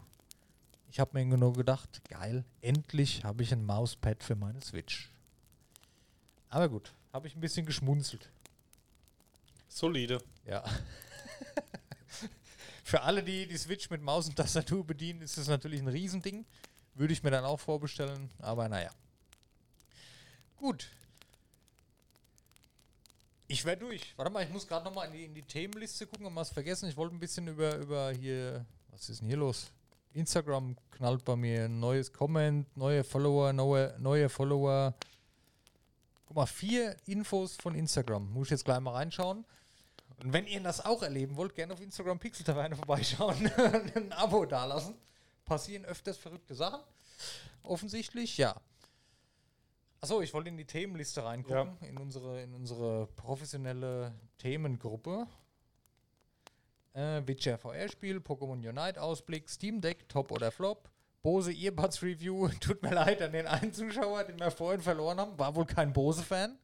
Ich habe mir nur gedacht, geil, endlich habe ich ein Mauspad für meine Switch. Aber gut, habe ich ein bisschen geschmunzelt. Solide. Ja. *laughs* für alle, die die Switch mit Maus und Tastatur bedienen, ist das natürlich ein Riesending. Würde ich mir dann auch vorbestellen, aber naja. Gut. Ich wäre durch. Warte mal, ich muss gerade nochmal in die, in die Themenliste gucken und was vergessen. Ich wollte ein bisschen über, über hier. Was ist denn hier los? Instagram knallt bei mir. Neues Comment, neue Follower, neue, neue Follower. Guck mal, vier Infos von Instagram. Muss ich jetzt gleich mal reinschauen. Und wenn ihr das auch erleben wollt, gerne auf Instagram Pixel Taverne vorbeischauen *laughs* ein Abo dalassen. Passieren öfters verrückte Sachen. Offensichtlich, ja. Achso, ich wollte in die Themenliste reingucken, in, unsere, in unsere professionelle Themengruppe. Äh, Witcher VR-Spiel, Pokémon Unite Ausblick, Steam Deck, Top oder Flop, Bose Earbuds Review. *laughs* Tut mir leid an den einen Zuschauer, den wir vorhin verloren haben. War wohl kein Bose-Fan.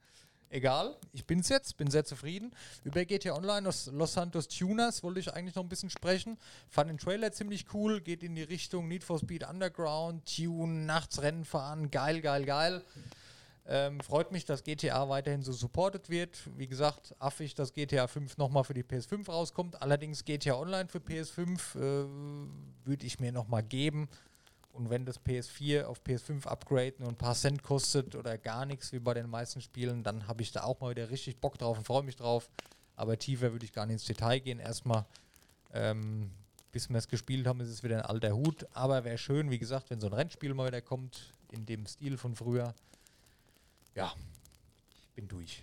Egal, ich bin's jetzt, bin sehr zufrieden. Über GTA Online aus Los Santos Tuners wollte ich eigentlich noch ein bisschen sprechen. Fand den Trailer ziemlich cool, geht in die Richtung Need for Speed Underground, Tune, nachts Rennen fahren, geil, geil, geil. Ähm, freut mich, dass GTA weiterhin so supported wird. Wie gesagt, affig, dass GTA 5 nochmal für die PS5 rauskommt. Allerdings GTA Online für PS5 äh, würde ich mir nochmal geben. Und wenn das PS4 auf PS5 Upgrade nur ein paar Cent kostet oder gar nichts wie bei den meisten Spielen, dann habe ich da auch mal wieder richtig Bock drauf und freue mich drauf. Aber tiefer würde ich gar nicht ins Detail gehen. Erstmal, ähm, bis wir es gespielt haben, ist es wieder ein alter Hut. Aber wäre schön, wie gesagt, wenn so ein Rennspiel mal wieder kommt, in dem Stil von früher. Ja, ich bin durch.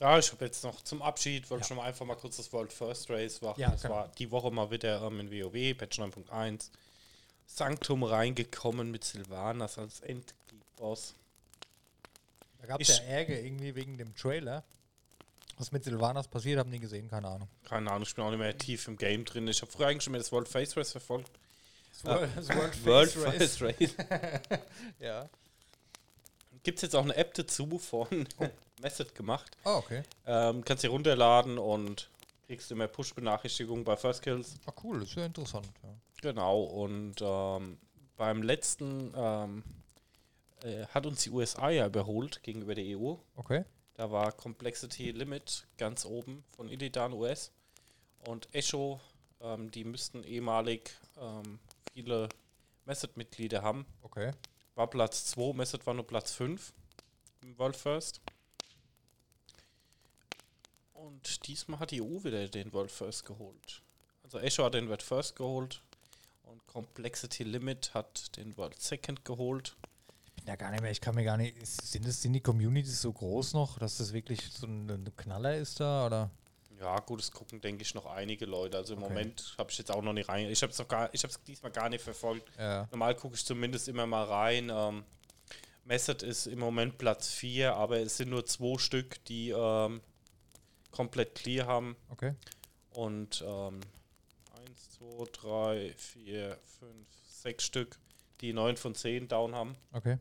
Ja, ich habe jetzt noch zum Abschied, wollte Ja. schon mal einfach mal kurz das World First Race machen. Ja, das genau. war die Woche mal wieder ähm, in WoW, Patch 9.1. Sanctum reingekommen mit Sylvanas als Endboss. Da gab es ja Ärger irgendwie wegen dem Trailer. Was mit Sylvanas passiert, haben nie gesehen, keine Ahnung. Keine Ahnung, ich bin auch nicht mehr tief im Game drin. Ich habe früher eigentlich schon mehr das World Face Race verfolgt. Das World, *laughs* World Face Race. *laughs* Ja. Gibt es jetzt auch eine App dazu von *laughs* Method gemacht. Oh, okay. Ähm, kannst dir runterladen und kriegst immer Push-Benachrichtigungen bei First Kills. Ah, cool, ist ja interessant. Ja. Genau, und ähm, beim letzten ähm, äh, hat uns die USA ja überholt gegenüber der EU. Okay. Da war Complexity Limit ganz oben von Illidan US. Und Echo, ähm, die müssten ehemalig ähm, viele Method-Mitglieder haben. Okay. War Platz 2, Method war nur Platz 5 im World First. Und diesmal hat die EU wieder den World First geholt. Also Echo hat den World First geholt und Complexity Limit hat den World Second geholt. Da gar nicht mehr, ich kann mir gar nicht. Sind, das, sind die Communities so groß noch, dass das wirklich so ein, ein Knaller ist da? Oder? Ja, gut, es gucken, denke ich, noch einige Leute. Also im Okay. Moment habe ich jetzt auch noch nicht rein. Ich habe es gar, ich diesmal gar nicht verfolgt. Ja. Normal gucke ich zumindest immer mal rein. Ähm, Method ist im Moment Platz 4, aber es sind nur zwei Stück, die ähm, komplett clear haben. Okay. Und ähm, 1, 2, 3, 4, 5, 6 Stück, die 9 von 10 down haben. Okay.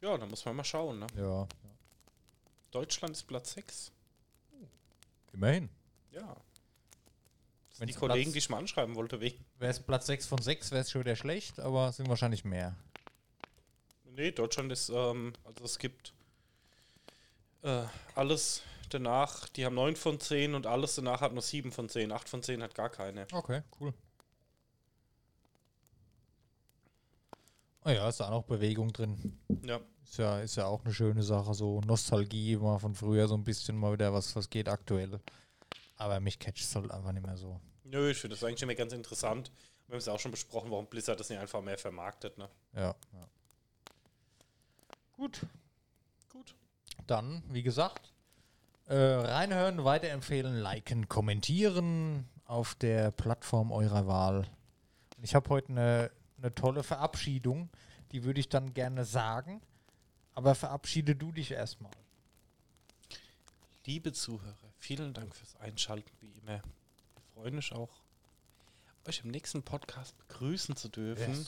Ja, da muss man mal schauen. Ne? Ja. Deutschland ist Platz 6. Immerhin. Ja. Das sind Wenn's die Kollegen, Platz- die ich mal anschreiben wollte, wegen. Wäre es Platz 6 von 6, wäre es schon wieder schlecht, aber es sind wahrscheinlich mehr. Nee, Deutschland ist, ähm, also es gibt äh, alles danach, die haben 9 von 10 und alles danach hat nur 7 von 10. 8 von 10 hat gar keine. Okay, cool. Oh ja, ist da auch noch Bewegung drin. Ja. Ist ja, ist ja auch eine schöne Sache, so Nostalgie mal von früher so ein bisschen mal wieder was, was geht aktuell. Aber mich catcht es halt einfach nicht mehr so. Nö, ich finde das eigentlich immer ganz interessant. Wir haben es ja auch schon besprochen, warum Blizzard das nicht einfach mehr vermarktet. Ne? Ja. ja. Gut, Gut. dann, wie gesagt, äh, reinhören, weiterempfehlen, liken, kommentieren auf der Plattform eurer Wahl. Und ich habe heute eine, eine tolle Verabschiedung, die würde ich dann gerne sagen. Aber verabschiede du dich erstmal. Liebe Zuhörer, vielen Dank fürs Einschalten, wie immer. Wir freuen uns auch, euch im nächsten Podcast begrüßen zu dürfen.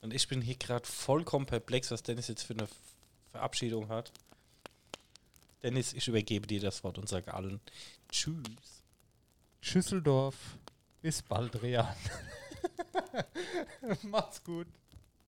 Und ich bin hier gerade vollkommen perplex, was Dennis jetzt für eine Verabschiedung hat. Dennis, ich übergebe dir das Wort und sage allen Tschüss. Schüsseldorf. Bis bald, Real. *laughs* *laughs* Macht's gut.